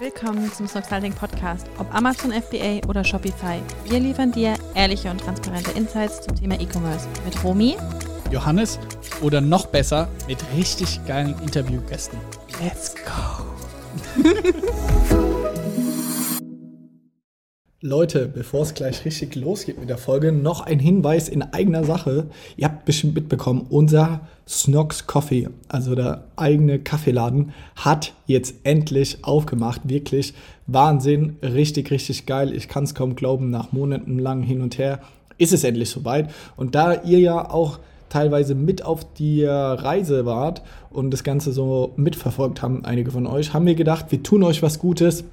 Willkommen zum Snoxalting Podcast. Ob Amazon FBA oder Shopify, wir liefern dir ehrliche und transparente Insights zum Thema E-Commerce mit Romy, Johannes oder noch besser mit richtig geilen Interviewgästen. Let's go! Leute, bevor es gleich richtig losgeht mit der Folge, noch ein Hinweis in eigener Sache. Ihr habt bestimmt mitbekommen, unser Snox Coffee, also der eigene Kaffeeladen, hat jetzt endlich aufgemacht. Wirklich Wahnsinn, richtig, richtig geil. Ich kann es kaum glauben, nach monatelang hin und her ist es endlich soweit. Und da ihr ja auch teilweise mit auf die Reise wart und das Ganze so mitverfolgt haben, einige von euch, haben wir gedacht, wir tun euch was Gutes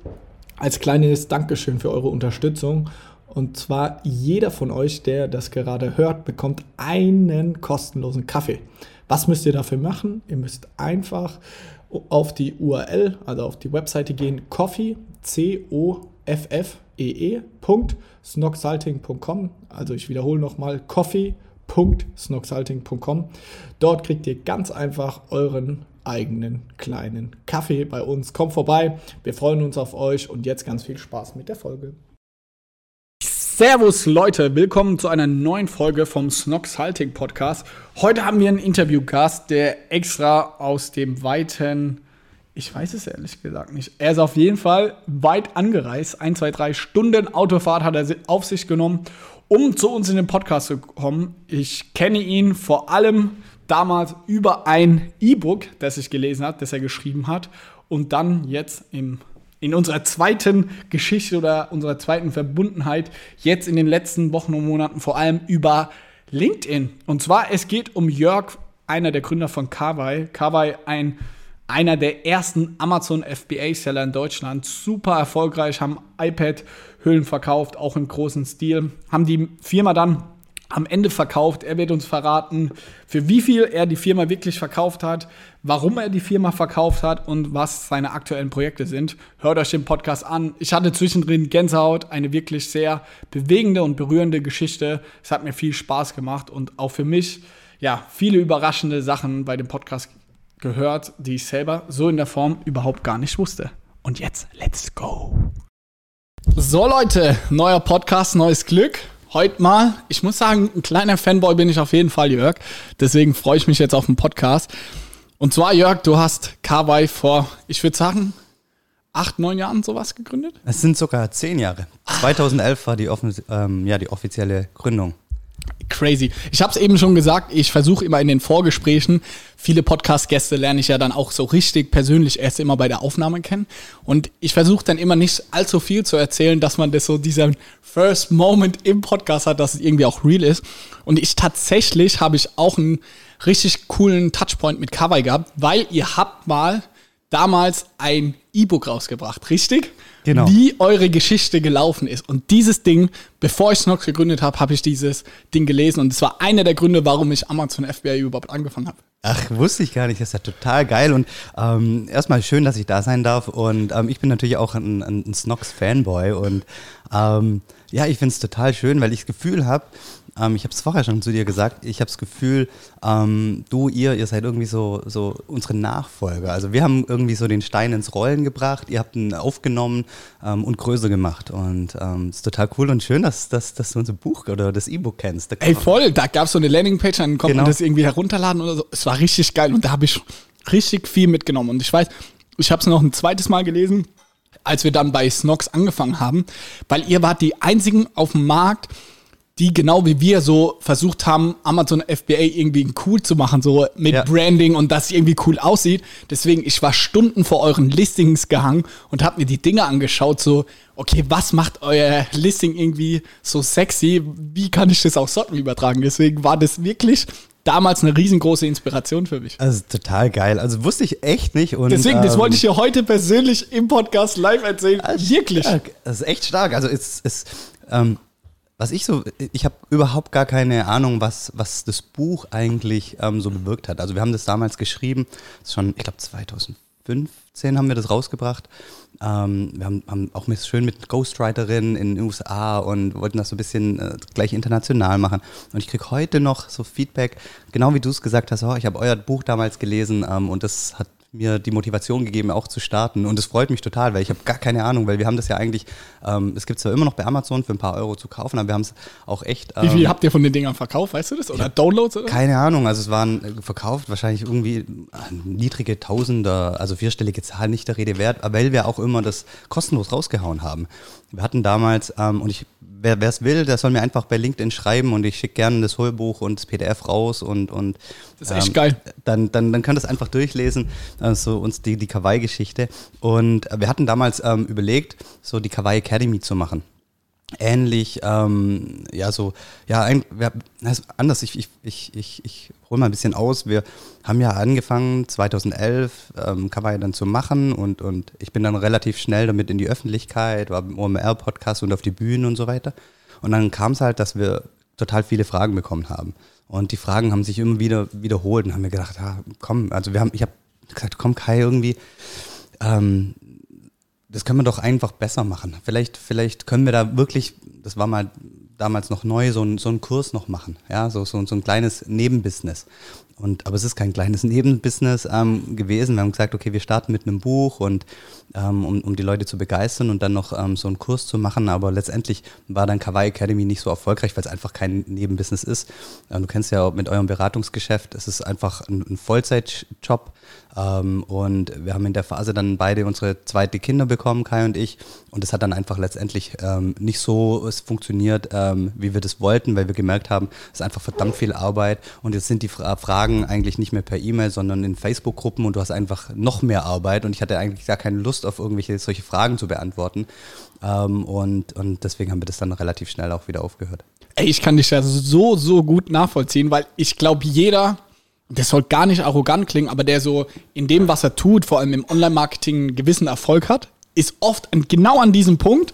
als kleines Dankeschön für eure Unterstützung. Und zwar jeder von euch, der das gerade hört, bekommt einen kostenlosen Kaffee. Was müsst ihr dafür machen? Ihr müsst einfach auf die URL, also auf die Webseite gehen, coffee, C-O-F-F-E-E, snoxalting.com. Also ich wiederhole nochmal, coffee.snoxalting.com. Dort kriegt ihr ganz einfach euren eigenen kleinen Kaffee bei uns. Kommt vorbei, wir freuen uns auf euch und jetzt ganz viel Spaß mit der Folge. Servus Leute, willkommen zu einer neuen Folge vom Snox Halting Podcast. Heute haben wir einen Interviewgast, der extra aus dem weiten, ich weiß es ehrlich gesagt nicht, er ist auf jeden Fall weit angereist, ein, zwei, drei Stunden Autofahrt hat er auf sich genommen, um zu uns in den Podcast zu kommen. Ich kenne ihn vor allem damals über ein E-Book, das ich gelesen habe, das er geschrieben hat. Und dann jetzt im, in unserer zweiten Geschichte oder unserer zweiten Verbundenheit, jetzt in den letzten Wochen und Monaten vor allem über LinkedIn. Und zwar, es geht um Jörg, einer der Gründer von Kawai. Kawai, ein einer der ersten Amazon FBA-Seller in Deutschland. Super erfolgreich, haben iPad-Hüllen verkauft, auch im großen Stil. Haben die Firma dann am Ende verkauft. Er wird uns verraten, für wie viel er die Firma wirklich verkauft hat, warum er die Firma verkauft hat und was seine aktuellen Projekte sind. Hört euch den Podcast an. Ich hatte zwischendrin Gänsehaut, eine wirklich sehr bewegende und berührende Geschichte. Es hat mir viel Spaß gemacht und auch für mich, ja, viele überraschende Sachen bei dem Podcast gehört, die ich selber so in der Form überhaupt gar nicht wusste. Und jetzt, let's go. So Leute, neuer Podcast, neues Glück heute mal. Ich muss sagen, ein kleiner Fanboy bin ich auf jeden Fall, Jörg. Deswegen freue ich mich jetzt auf den Podcast. Und zwar, Jörg, du hast Kawaii vor, ich würde sagen, acht, neun Jahren sowas gegründet? Es sind sogar zehn Jahre. 2011 war die, ähm, ja, die offizielle Gründung crazy. Ich habe es eben schon gesagt, ich versuche immer in den Vorgesprächen, viele Podcast-Gäste lerne ich ja dann auch so richtig persönlich erst immer bei der Aufnahme kennen. Und ich versuche dann immer nicht allzu viel zu erzählen, dass man das so dieser First Moment im Podcast hat, dass es irgendwie auch real ist. Und ich tatsächlich habe ich auch einen richtig coolen Touchpoint mit Kawaii gehabt, weil ihr habt mal damals ein E-Book rausgebracht, richtig? Genau. Wie eure Geschichte gelaufen ist. Und dieses Ding, bevor ich Snox gegründet habe, habe ich dieses Ding gelesen. Und es war einer der Gründe, warum ich Amazon FBI überhaupt angefangen habe. Ach, wusste ich gar nicht. Das ist ja total geil. Und ähm, erstmal schön, dass ich da sein darf. Und ähm, ich bin natürlich auch ein, ein Snox-Fanboy. Und ähm, ja, ich finde es total schön, weil ich das Gefühl habe, ähm, ich habe es vorher schon zu dir gesagt, ich habe das Gefühl, ähm, du, ihr, ihr seid irgendwie so, so unsere Nachfolger. Also wir haben irgendwie so den Stein ins Rollen gebracht, ihr habt ihn aufgenommen ähm, und größer gemacht. Und es ähm, ist total cool und schön, dass, dass, dass du unser Buch oder das E-Book kennst. Ey, voll, da gab es so eine Landingpage, dann konnte genau. man das irgendwie herunterladen oder so. Es war richtig geil und da habe ich richtig viel mitgenommen. Und ich weiß, ich habe es noch ein zweites Mal gelesen als wir dann bei Snox angefangen haben, weil ihr wart die einzigen auf dem Markt, die genau wie wir so versucht haben, Amazon FBA irgendwie cool zu machen, so mit ja. Branding und dass es irgendwie cool aussieht. Deswegen, ich war Stunden vor euren Listings gehangen und habe mir die Dinge angeschaut, so, okay, was macht euer Listing irgendwie so sexy? Wie kann ich das auf Socken übertragen? Deswegen war das wirklich damals eine riesengroße Inspiration für mich. Also total geil. Also wusste ich echt nicht. Und, Deswegen, das ähm, wollte ich dir heute persönlich im Podcast live erzählen. Also Wirklich. Stark. Das ist echt stark. Also es, es ähm, was ich so, ich habe überhaupt gar keine Ahnung, was, was das Buch eigentlich ähm, so bewirkt hat. Also wir haben das damals geschrieben, schon, ich glaube 2015 haben wir das rausgebracht. Ähm, wir haben, haben auch mit, schön mit Ghostwriterinnen in den USA und wollten das so ein bisschen äh, gleich international machen. Und ich kriege heute noch so Feedback, genau wie du es gesagt hast, oh, ich habe euer Buch damals gelesen ähm, und das hat mir die Motivation gegeben, auch zu starten. Und es freut mich total, weil ich habe gar keine Ahnung, weil wir haben das ja eigentlich, ähm, es gibt zwar immer noch bei Amazon für ein paar Euro zu kaufen, aber wir haben es auch echt. Ähm, Wie viel habt ihr von den Dingern verkauft, weißt du das? Oder Downloads? Oder? Keine Ahnung, also es waren äh, verkauft wahrscheinlich irgendwie äh, niedrige Tausender, also vierstellige Zahl nicht der Rede wert, weil wir auch immer das kostenlos rausgehauen haben. Wir hatten damals, ähm, und ich wer es will, der soll mir einfach bei LinkedIn schreiben und ich schicke gerne das Hörbuch und das PDF raus und, und das ist echt ähm, geil. Dann, dann, dann ihr es einfach durchlesen, also uns die, die Kawaii-Geschichte. Und wir hatten damals ähm, überlegt, so die Kawaii Academy zu machen ähnlich, ähm, ja, so, ja, ein, wir, anders, ich, ich, ich, ich, ich hole mal ein bisschen aus. Wir haben ja angefangen, 2011 ähm, Kawaii dann zu machen und, und ich bin dann relativ schnell damit in die Öffentlichkeit, war im OMR-Podcast und auf die Bühnen und so weiter. Und dann kam es halt, dass wir total viele Fragen bekommen haben. Und die Fragen haben sich immer wieder wiederholt und haben mir gedacht, ja, komm, also wir haben, ich habe gesagt, komm Kai, irgendwie, ähm, das können wir doch einfach besser machen. Vielleicht, vielleicht können wir da wirklich, das war mal damals noch neu, so, ein, so einen Kurs noch machen. Ja, so, so, so ein kleines Nebenbusiness. Und, aber es ist kein kleines Nebenbusiness ähm, gewesen. Wir haben gesagt, okay, wir starten mit einem Buch und ähm, um, um die Leute zu begeistern und dann noch ähm, so einen Kurs zu machen. Aber letztendlich war dann Kawaii Academy nicht so erfolgreich, weil es einfach kein Nebenbusiness ist. Ähm, du kennst ja mit eurem Beratungsgeschäft, es ist einfach ein, ein Vollzeitjob. Ähm, und wir haben in der Phase dann beide unsere zweite Kinder bekommen, Kai und ich. Und es hat dann einfach letztendlich ähm, nicht so funktioniert, ähm, wie wir das wollten, weil wir gemerkt haben, es ist einfach verdammt viel Arbeit. Und jetzt sind die Fra Fragen eigentlich nicht mehr per E-Mail, sondern in Facebook-Gruppen und du hast einfach noch mehr Arbeit. Und ich hatte eigentlich gar keine Lust auf irgendwelche solche Fragen zu beantworten. Ähm, und, und deswegen haben wir das dann relativ schnell auch wieder aufgehört. Ey, ich kann dich ja so, so gut nachvollziehen, weil ich glaube, jeder das soll gar nicht arrogant klingen, aber der so in dem, was er tut, vor allem im Online-Marketing, einen gewissen Erfolg hat, ist oft genau an diesem Punkt,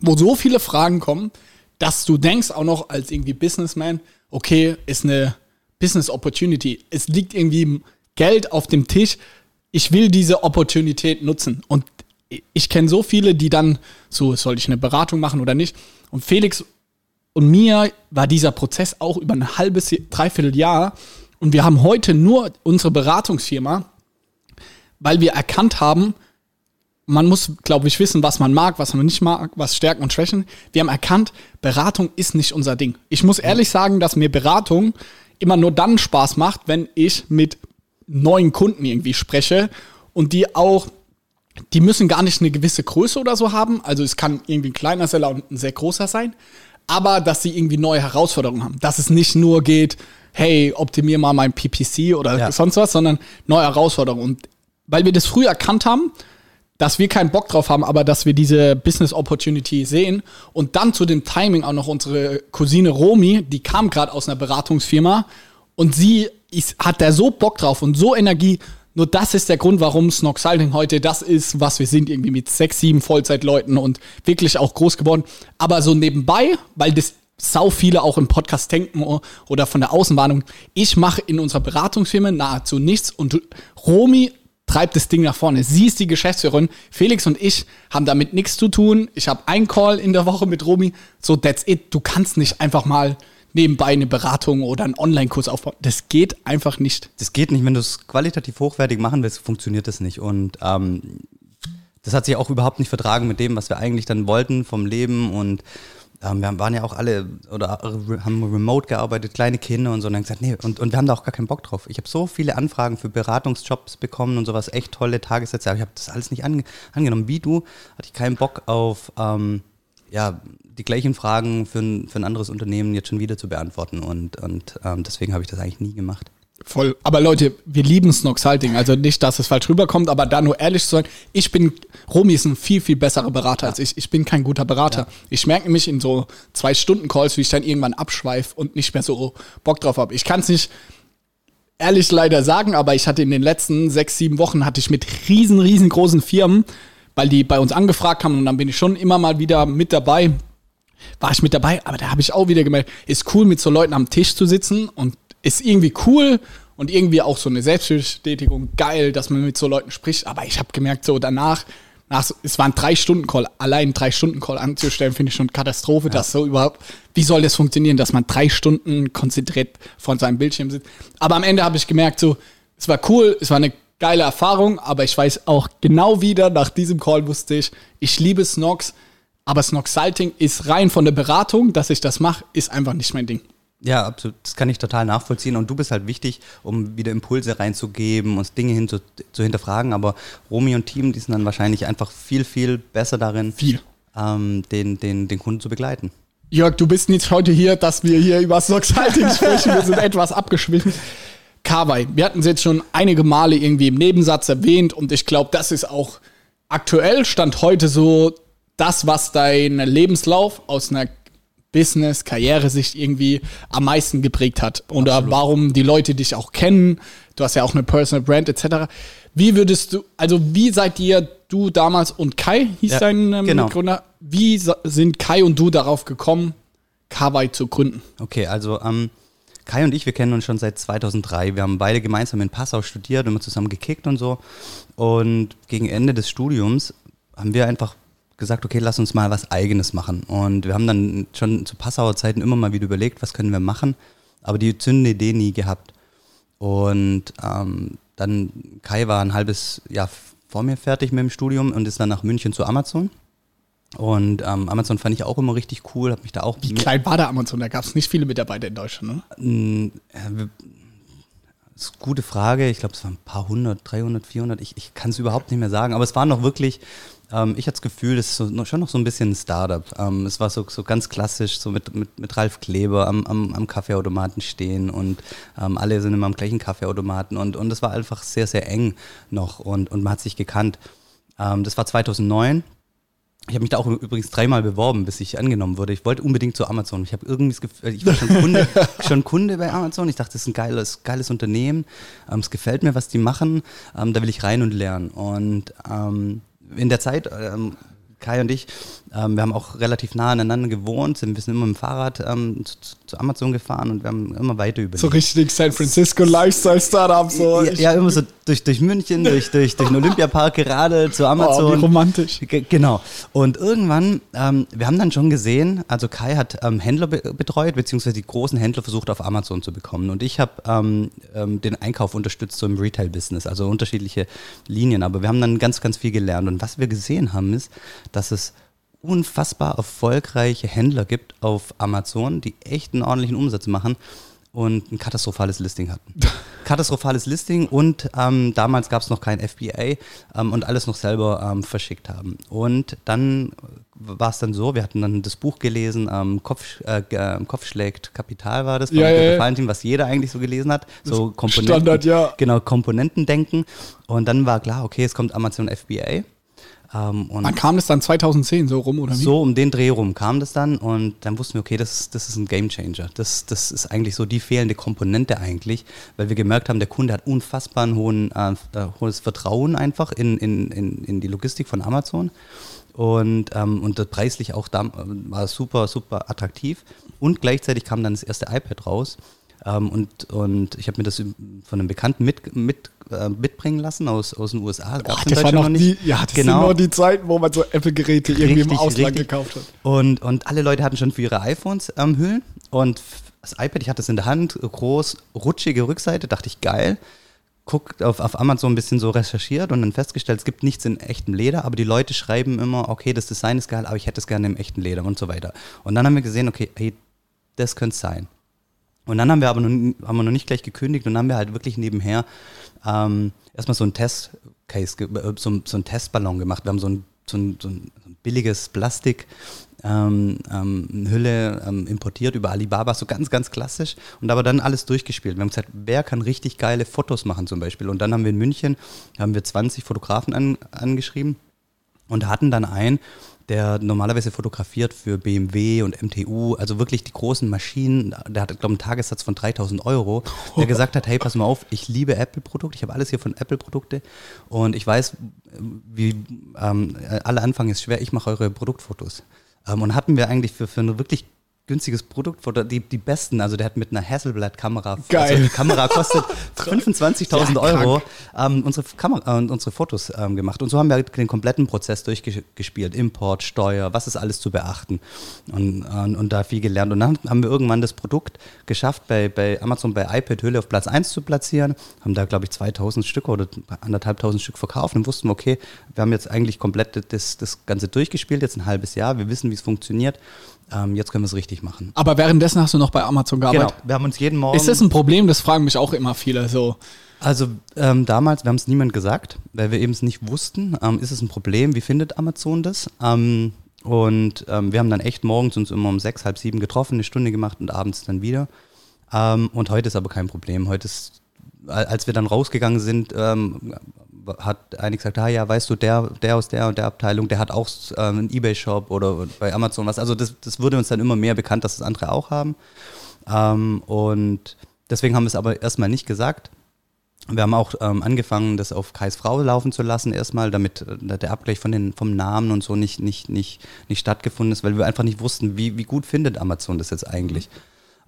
wo so viele Fragen kommen, dass du denkst auch noch als irgendwie Businessman, okay, ist eine Business Opportunity. Es liegt irgendwie Geld auf dem Tisch. Ich will diese Opportunität nutzen. Und ich kenne so viele, die dann so, soll ich eine Beratung machen oder nicht? Und Felix und mir war dieser Prozess auch über ein halbes, dreiviertel Jahr, und wir haben heute nur unsere Beratungsfirma, weil wir erkannt haben, man muss, glaube ich, wissen, was man mag, was man nicht mag, was Stärken und Schwächen. Wir haben erkannt, Beratung ist nicht unser Ding. Ich muss ehrlich sagen, dass mir Beratung immer nur dann Spaß macht, wenn ich mit neuen Kunden irgendwie spreche und die auch, die müssen gar nicht eine gewisse Größe oder so haben. Also es kann irgendwie ein kleiner Seller und ein sehr großer sein, aber dass sie irgendwie neue Herausforderungen haben. Dass es nicht nur geht, hey, optimier mal mein PPC oder ja. sonst was, sondern neue Herausforderungen. Und weil wir das früh erkannt haben, dass wir keinen Bock drauf haben, aber dass wir diese Business Opportunity sehen und dann zu dem Timing auch noch unsere Cousine Romi, die kam gerade aus einer Beratungsfirma und sie ist, hat da so Bock drauf und so Energie. Nur das ist der Grund, warum Snoxalding heute das ist, was wir sind, irgendwie mit sechs, sieben Vollzeitleuten und wirklich auch groß geworden. Aber so nebenbei, weil das sau viele auch im Podcast denken oder von der Außenwarnung. Ich mache in unserer Beratungsfirma nahezu nichts und Romi treibt das Ding nach vorne. Sie ist die Geschäftsführerin. Felix und ich haben damit nichts zu tun. Ich habe einen Call in der Woche mit Romi. So, that's it. Du kannst nicht einfach mal nebenbei eine Beratung oder einen Online-Kurs aufbauen. Das geht einfach nicht. Das geht nicht. Wenn du es qualitativ hochwertig machen willst, funktioniert das nicht. Und ähm, das hat sich auch überhaupt nicht vertragen mit dem, was wir eigentlich dann wollten vom Leben und ähm, wir waren ja auch alle oder haben remote gearbeitet, kleine Kinder und so. Und dann gesagt, nee, und, und wir haben da auch gar keinen Bock drauf. Ich habe so viele Anfragen für Beratungsjobs bekommen und sowas, echt tolle Tagessätze, aber ich habe das alles nicht ange angenommen. Wie du hatte ich keinen Bock auf ähm, ja, die gleichen Fragen für ein, für ein anderes Unternehmen jetzt schon wieder zu beantworten. Und, und ähm, deswegen habe ich das eigentlich nie gemacht. Voll. Aber Leute, wir lieben Snox Halting. Also nicht, dass es falsch rüberkommt, aber da nur ehrlich zu sein, ich bin, Romy ist ein viel, viel besserer Berater ja. als ich. Ich bin kein guter Berater. Ja. Ich merke nämlich in so zwei Stunden Calls, wie ich dann irgendwann abschweife und nicht mehr so Bock drauf habe. Ich kann es nicht ehrlich leider sagen, aber ich hatte in den letzten sechs, sieben Wochen hatte ich mit riesen, riesengroßen Firmen, weil die bei uns angefragt haben und dann bin ich schon immer mal wieder mit dabei, war ich mit dabei, aber da habe ich auch wieder gemerkt, ist cool mit so Leuten am Tisch zu sitzen und ist irgendwie cool und irgendwie auch so eine Selbstbestätigung geil, dass man mit so Leuten spricht. Aber ich habe gemerkt, so danach, nach, es waren drei Stunden Call, allein drei Stunden Call anzustellen, finde ich schon Katastrophe, ja. dass so überhaupt, wie soll das funktionieren, dass man drei Stunden konzentriert vor seinem Bildschirm sitzt. Aber am Ende habe ich gemerkt, so, es war cool, es war eine geile Erfahrung, aber ich weiß auch genau wieder, nach diesem Call wusste ich, ich liebe Snox, aber Snox Salting ist rein von der Beratung, dass ich das mache, ist einfach nicht mein Ding. Ja, absolut. Das kann ich total nachvollziehen. Und du bist halt wichtig, um wieder Impulse reinzugeben und Dinge hin zu, zu hinterfragen. Aber Romy und Team, die sind dann wahrscheinlich einfach viel, viel besser darin, Viel. ähm, den, den, den Kunden zu begleiten. Jörg, du bist nicht heute hier, dass wir hier über Snox Salting sprechen. Wir sind etwas abgeschwingt. Kawai, wir hatten es jetzt schon einige Male irgendwie im Nebensatz erwähnt und ich glaube, das ist auch aktuell, stand heute so das, was dein Lebenslauf aus einer Business, Karrieresicht irgendwie am meisten geprägt hat. Oder Absolut. warum die Leute dich auch kennen. Du hast ja auch eine Personal Brand etc. Wie würdest du, also wie seid ihr, du damals und Kai, hieß Ja, dein ähm, genau. Mitgründer, wie sind Kai und du darauf gekommen, Kawai zu gründen? Okay, also ähm, Kai und ich, wir kennen uns schon seit 2003. Wir haben beide gemeinsam in Passau studiert, immer zusammen gekickt und so. Und gegen Ende des Studiums haben wir einfach gesagt, okay, lass uns mal was Eigenes machen. Und wir haben dann schon zu Passauer Zeiten immer mal wieder überlegt, was können wir machen, aber die zündende Idee nie gehabt. Und ähm, dann, Kai war ein halbes Jahr vor mir fertig mit dem Studium und ist dann nach München zu Amazon. Und ähm, Amazon fand ich auch immer richtig cool, habe mich da auch Wie klein war der Amazon? Da gab es nicht viele Mitarbeiter in Deutschland, ne? Das ist eine gute Frage. Ich glaube, es waren ein paar hundert, 300, 400. Ich, ich kann es überhaupt nicht mehr sagen. Aber es war noch wirklich, ähm, ich hatte das Gefühl, es ist so, schon noch so ein bisschen ein Startup. Ähm, es war so, so ganz klassisch, so mit, mit, mit Ralf Kleber am, am, am Kaffeeautomaten stehen und ähm, alle sind immer am gleichen Kaffeeautomaten. Und, und es war einfach sehr, sehr eng noch und, und man hat sich gekannt. Ähm, das war 2009. Ich habe mich da auch übrigens dreimal beworben, bis ich angenommen wurde. Ich wollte unbedingt zu Amazon. Ich habe irgendwie das Gefühl, ich war schon Kunde, schon Kunde bei Amazon. Ich dachte, das ist ein geiles, geiles Unternehmen. Ähm, es gefällt mir, was die machen. Ähm, da will ich rein und lernen. Und ähm, in der Zeit, ähm, Kai und ich, ähm, wir haben auch relativ nah aneinander gewohnt, sind, wir sind immer mit dem Fahrrad ähm, zu, zu- Amazon gefahren und wir haben immer weiter überlegt. So richtig San Francisco Lifestyle Startup. So. ja, ja, immer so durch, durch München, durch, durch, durch den Olympiapark gerade zu oh, Amazon. wie romantisch. Ge- Genau. Und irgendwann, ähm, wir haben dann schon gesehen, also Kai hat ähm, Händler be betreut, beziehungsweise die großen Händler versucht auf Amazon zu bekommen. Und ich habe ähm, ähm, den Einkauf unterstützt so im Retail-Business, also unterschiedliche Linien. Aber wir haben dann ganz, ganz viel gelernt. Und was wir gesehen haben, ist, dass es unfassbar erfolgreiche Händler gibt auf Amazon, die echt einen ordentlichen Umsatz machen und ein katastrophales Listing hatten. katastrophales Listing und ähm, damals gab es noch kein FBA ähm, und alles noch selber ähm, verschickt haben. Und dann war es dann so, wir hatten dann das Buch gelesen, ähm, Kopf, äh, g- äh, Kopf schlägt Kapital war das, von Ja, ja, Peter ja. Valentin, was jeder eigentlich so gelesen hat. So Komponenten, Standard, ja. Genau, Komponentendenken. Und dann war klar, okay, es kommt Amazon FBA. Ähm, und Wann kam das dann 2010 so rum oder wie? so um den Dreh rum kam das dann und dann wussten wir, okay, das, das ist ein Gamechanger. Das, das ist eigentlich so die fehlende Komponente eigentlich, weil wir gemerkt haben, der Kunde hat unfassbar ein hohen, äh, äh, hohes Vertrauen einfach in, in, in, in die Logistik von Amazon. Und, ähm, und das preislich auch da, war super, super attraktiv. Und gleichzeitig kam dann das erste iPad raus. Ähm, und, und ich habe mir das von einem Bekannten mit, mit, äh, mitbringen lassen aus, aus den USA. Boah, in das war noch die, ja, das Genau. sind noch die Zeiten, wo man so Apple-Geräte irgendwie im Ausland richtig. gekauft hat. Und, und alle Leute hatten schon für ihre iPhones ähm, Hüllen. Und das iPad, ich hatte es in der Hand, groß, rutschige Rückseite, dachte ich, geil. Guckt auf, auf Amazon ein bisschen so recherchiert und dann festgestellt, es gibt nichts in echtem Leder, aber die Leute schreiben immer, okay, das Design ist geil, aber ich hätte es gerne im echten Leder und so weiter. Und dann haben wir gesehen, okay, hey, das könnte es sein. Und dann haben wir aber noch, haben wir noch nicht gleich gekündigt und haben wir halt wirklich nebenher ähm, erstmal so einen Testcase, äh, so, so einen Testballon gemacht. Wir haben so ein, so ein, so ein billiges Plastik. Ähm, ähm, Hülle ähm, importiert über Alibaba, so ganz, ganz klassisch und aber dann alles durchgespielt. Wir haben gesagt, wer kann richtig geile Fotos machen zum Beispiel und dann haben wir in München, haben wir 20 Fotografen an, angeschrieben und hatten dann einen, der normalerweise fotografiert für BMW und MTU, also wirklich die großen Maschinen. Der hatte, glaube ich, einen Tagessatz von 3000 Euro, der gesagt hat, hey, pass mal auf, ich liebe Apple-Produkte, ich habe alles hier von Apple-Produkte und ich weiß, wie ähm, alle Anfang ist schwer, ich mache eure Produktfotos. Ähm, und hatten wir eigentlich für, für eine wirklich günstiges Produktfoto, die, die besten, also der hat mit einer Hasselblad-Kamera, Geil. also die Kamera kostet 25.000 Ja, Euro, ähm, unsere, Kamera, äh, unsere Fotos ähm, gemacht. Und so haben wir den kompletten Prozess durchgespielt, Import, Steuer, was ist alles zu beachten. Und, und, und da viel gelernt. Und dann haben wir irgendwann das Produkt geschafft, bei, bei Amazon bei iPad-Hülle auf Platz 1 zu platzieren, haben da, glaube ich, 2000 Stück oder anderthalbtausend Stück verkauft. Und wussten, okay, wir haben jetzt eigentlich komplett das, das Ganze durchgespielt, jetzt ein halbes Jahr, wir wissen, wie es funktioniert ähm, jetzt können wir es richtig machen. Aber währenddessen hast du noch bei Amazon gearbeitet. Genau, wir haben uns jeden Morgen. Ist das ein Problem? Das fragen mich auch immer viele so. Also ähm, damals, wir haben es niemand gesagt, weil wir eben es nicht wussten. Ähm, ist es ein Problem? Wie findet Amazon das? Ähm, und ähm, wir haben dann echt morgens uns immer um sechs, halb sieben getroffen, eine Stunde gemacht und abends dann wieder. Ähm, und heute ist aber kein Problem. Heute ist, als wir dann rausgegangen sind, ähm, hat einer gesagt, ah ja, weißt du, der, der aus der und der Abteilung, der hat auch ähm, einen Ebay-Shop oder bei Amazon was. Also das, das wurde uns dann immer mehr bekannt, dass das andere auch haben. Ähm, und deswegen haben wir es aber erstmal nicht gesagt. Wir haben auch ähm, angefangen, das auf Kais Frau laufen zu lassen, erstmal, damit äh, der Abgleich von den, vom Namen und so nicht, nicht, nicht, nicht stattgefunden ist, weil wir einfach nicht wussten, wie, wie gut findet Amazon das jetzt eigentlich.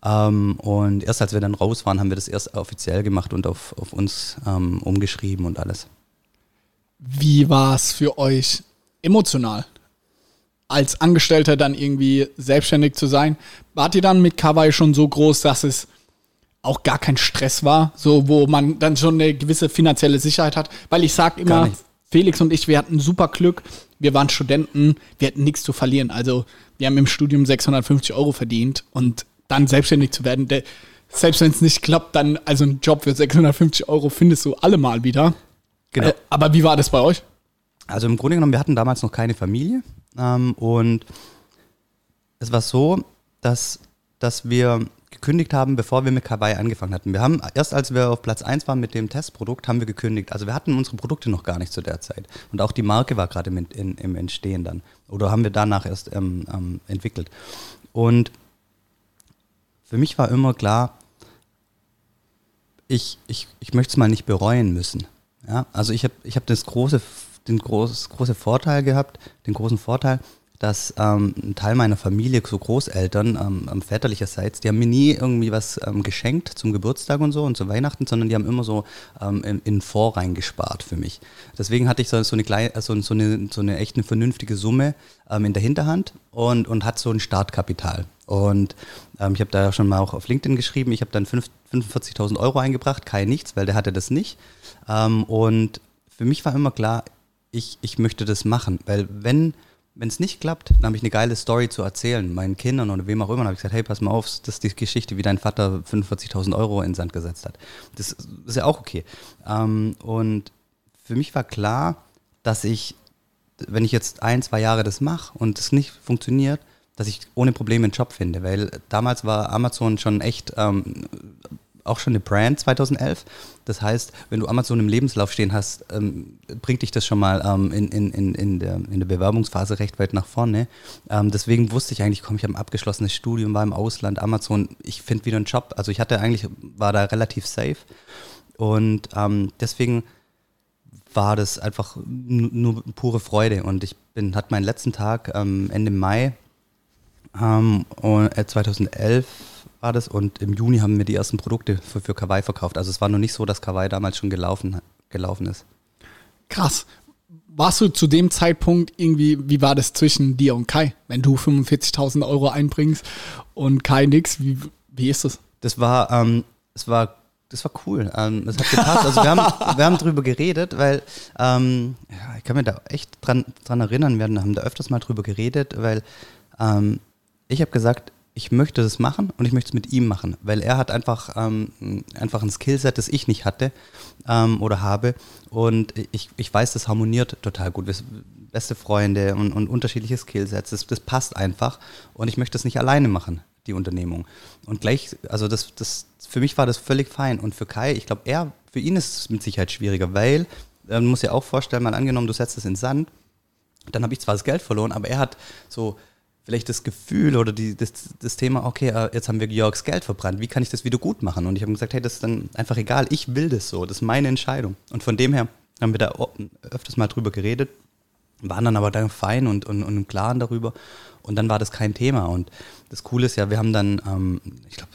Ähm, und erst als wir dann raus waren, haben wir das erst offiziell gemacht und auf, auf uns ähm, umgeschrieben und alles. Wie war es für euch emotional? Als Angestellter dann irgendwie selbstständig zu sein? Wart ihr dann mit Kawaii schon so groß, dass es auch gar kein Stress war, so wo man dann schon eine gewisse finanzielle Sicherheit hat? Weil ich sag immer, Felix und ich, wir hatten super Glück. Wir waren Studenten, wir hatten nichts zu verlieren. Also wir haben im Studium 650 Euro verdient und dann selbstständig zu werden, der, selbst wenn es nicht klappt, dann also einen Job für 650 Euro findest du allemal wieder. Genau. Äh, aber wie war das bei euch? Also im Grunde genommen, wir hatten damals noch keine Familie ähm, und es war so, dass, dass wir gekündigt haben, bevor wir mit Kawaii angefangen hatten. Wir haben, erst als wir auf Platz 1 waren mit dem Testprodukt, haben wir gekündigt. Also wir hatten unsere Produkte noch gar nicht zu der Zeit. Und auch die Marke war gerade im, im Entstehen dann. Oder haben wir danach erst ähm, ähm, entwickelt. Und für mich war immer klar, ich, ich, ich möchte es mal nicht bereuen müssen. Ja, also ich habe ich hab das große, den groß, große Vorteil gehabt, den großen Vorteil, dass ähm, ein Teil meiner Familie, so Großeltern, ähm, väterlicherseits, die haben mir nie irgendwie was ähm, geschenkt zum Geburtstag und so und zu Weihnachten, sondern die haben immer so ähm, in, in Fonds reingespart für mich. Deswegen hatte ich so, so, eine, kleine, also so, eine, so eine echt eine vernünftige Summe ähm, in der Hinterhand und, und hat so ein Startkapital. Und ähm, ich habe da schon mal auch auf LinkedIn geschrieben, ich habe dann 45.000 Euro eingebracht, Kai nichts, weil der hatte das nicht. Ähm, und für mich war immer klar, ich, ich möchte das machen, weil wenn wenn es nicht klappt, dann habe ich eine geile Story zu erzählen, meinen Kindern oder wem auch immer. Dann habe ich gesagt, hey, pass mal auf, das ist die Geschichte, wie dein Vater 45.000 Euro in den Sand gesetzt hat. Das ist ja auch okay. Ähm, und für mich war klar, dass ich, wenn ich jetzt ein, zwei Jahre das mache und es nicht funktioniert, dass ich ohne Probleme einen Job finde, weil damals war Amazon schon echt ähm, auch schon eine Brand 2011. Das heißt, wenn du Amazon im Lebenslauf stehen hast, ähm, bringt dich das schon mal ähm, in, in, in, in, der, in der Bewerbungsphase recht weit nach vorne. Ähm, deswegen wusste ich eigentlich, komm, ich habe ein abgeschlossenes Studium, war im Ausland, Amazon, ich finde wieder einen Job. Also ich hatte eigentlich, war da relativ safe. Und ähm, deswegen war das einfach nur pure Freude. Und ich bin, hatte meinen letzten Tag ähm, Ende Mai 2011 ähm, war das und im Juni haben wir die ersten Produkte für, für Kawaii verkauft. Also es war noch nicht so, dass Kawaii damals schon gelaufen, gelaufen ist. Krass. Warst du zu dem Zeitpunkt irgendwie, wie war das zwischen dir und Kai, wenn du 45.000 Euro einbringst und Kai nix? Wie, wie ist das? Das war, ähm, es war, das war cool. Ähm, das hat gepasst. Also wir haben, wir haben drüber geredet, weil ähm, ja, ich kann mir da echt dran, dran erinnern, wir haben da öfters mal drüber geredet, weil ähm, ich habe gesagt, ich möchte das machen und ich möchte es mit ihm machen, weil er hat einfach, ähm, einfach ein Skillset, das ich nicht hatte ähm, oder habe und ich, ich weiß, das harmoniert total gut. Wir sind beste Freunde und, und unterschiedliche Skillsets, das, das passt einfach und ich möchte es nicht alleine machen, die Unternehmung. Und gleich, also das, das, für mich war das völlig fein und für Kai, ich glaube, er, für ihn ist es mit Sicherheit schwieriger, weil, man muss ja auch vorstellen, mal angenommen, du setzt es in Sand, dann habe ich zwar das Geld verloren, aber er hat so vielleicht das Gefühl oder die, das, das Thema, okay, äh, jetzt haben wir Georgs Geld verbrannt, wie kann ich das wieder gut machen? Und ich habe gesagt, hey, das ist dann einfach egal, ich will das so, das ist meine Entscheidung. Und von dem her haben wir da öfters mal drüber geredet. waren dann aber dann fein und, und, und im Klaren darüber. Und dann war das kein Thema. Und das Coole ist ja, wir haben dann, ähm, ich glaube,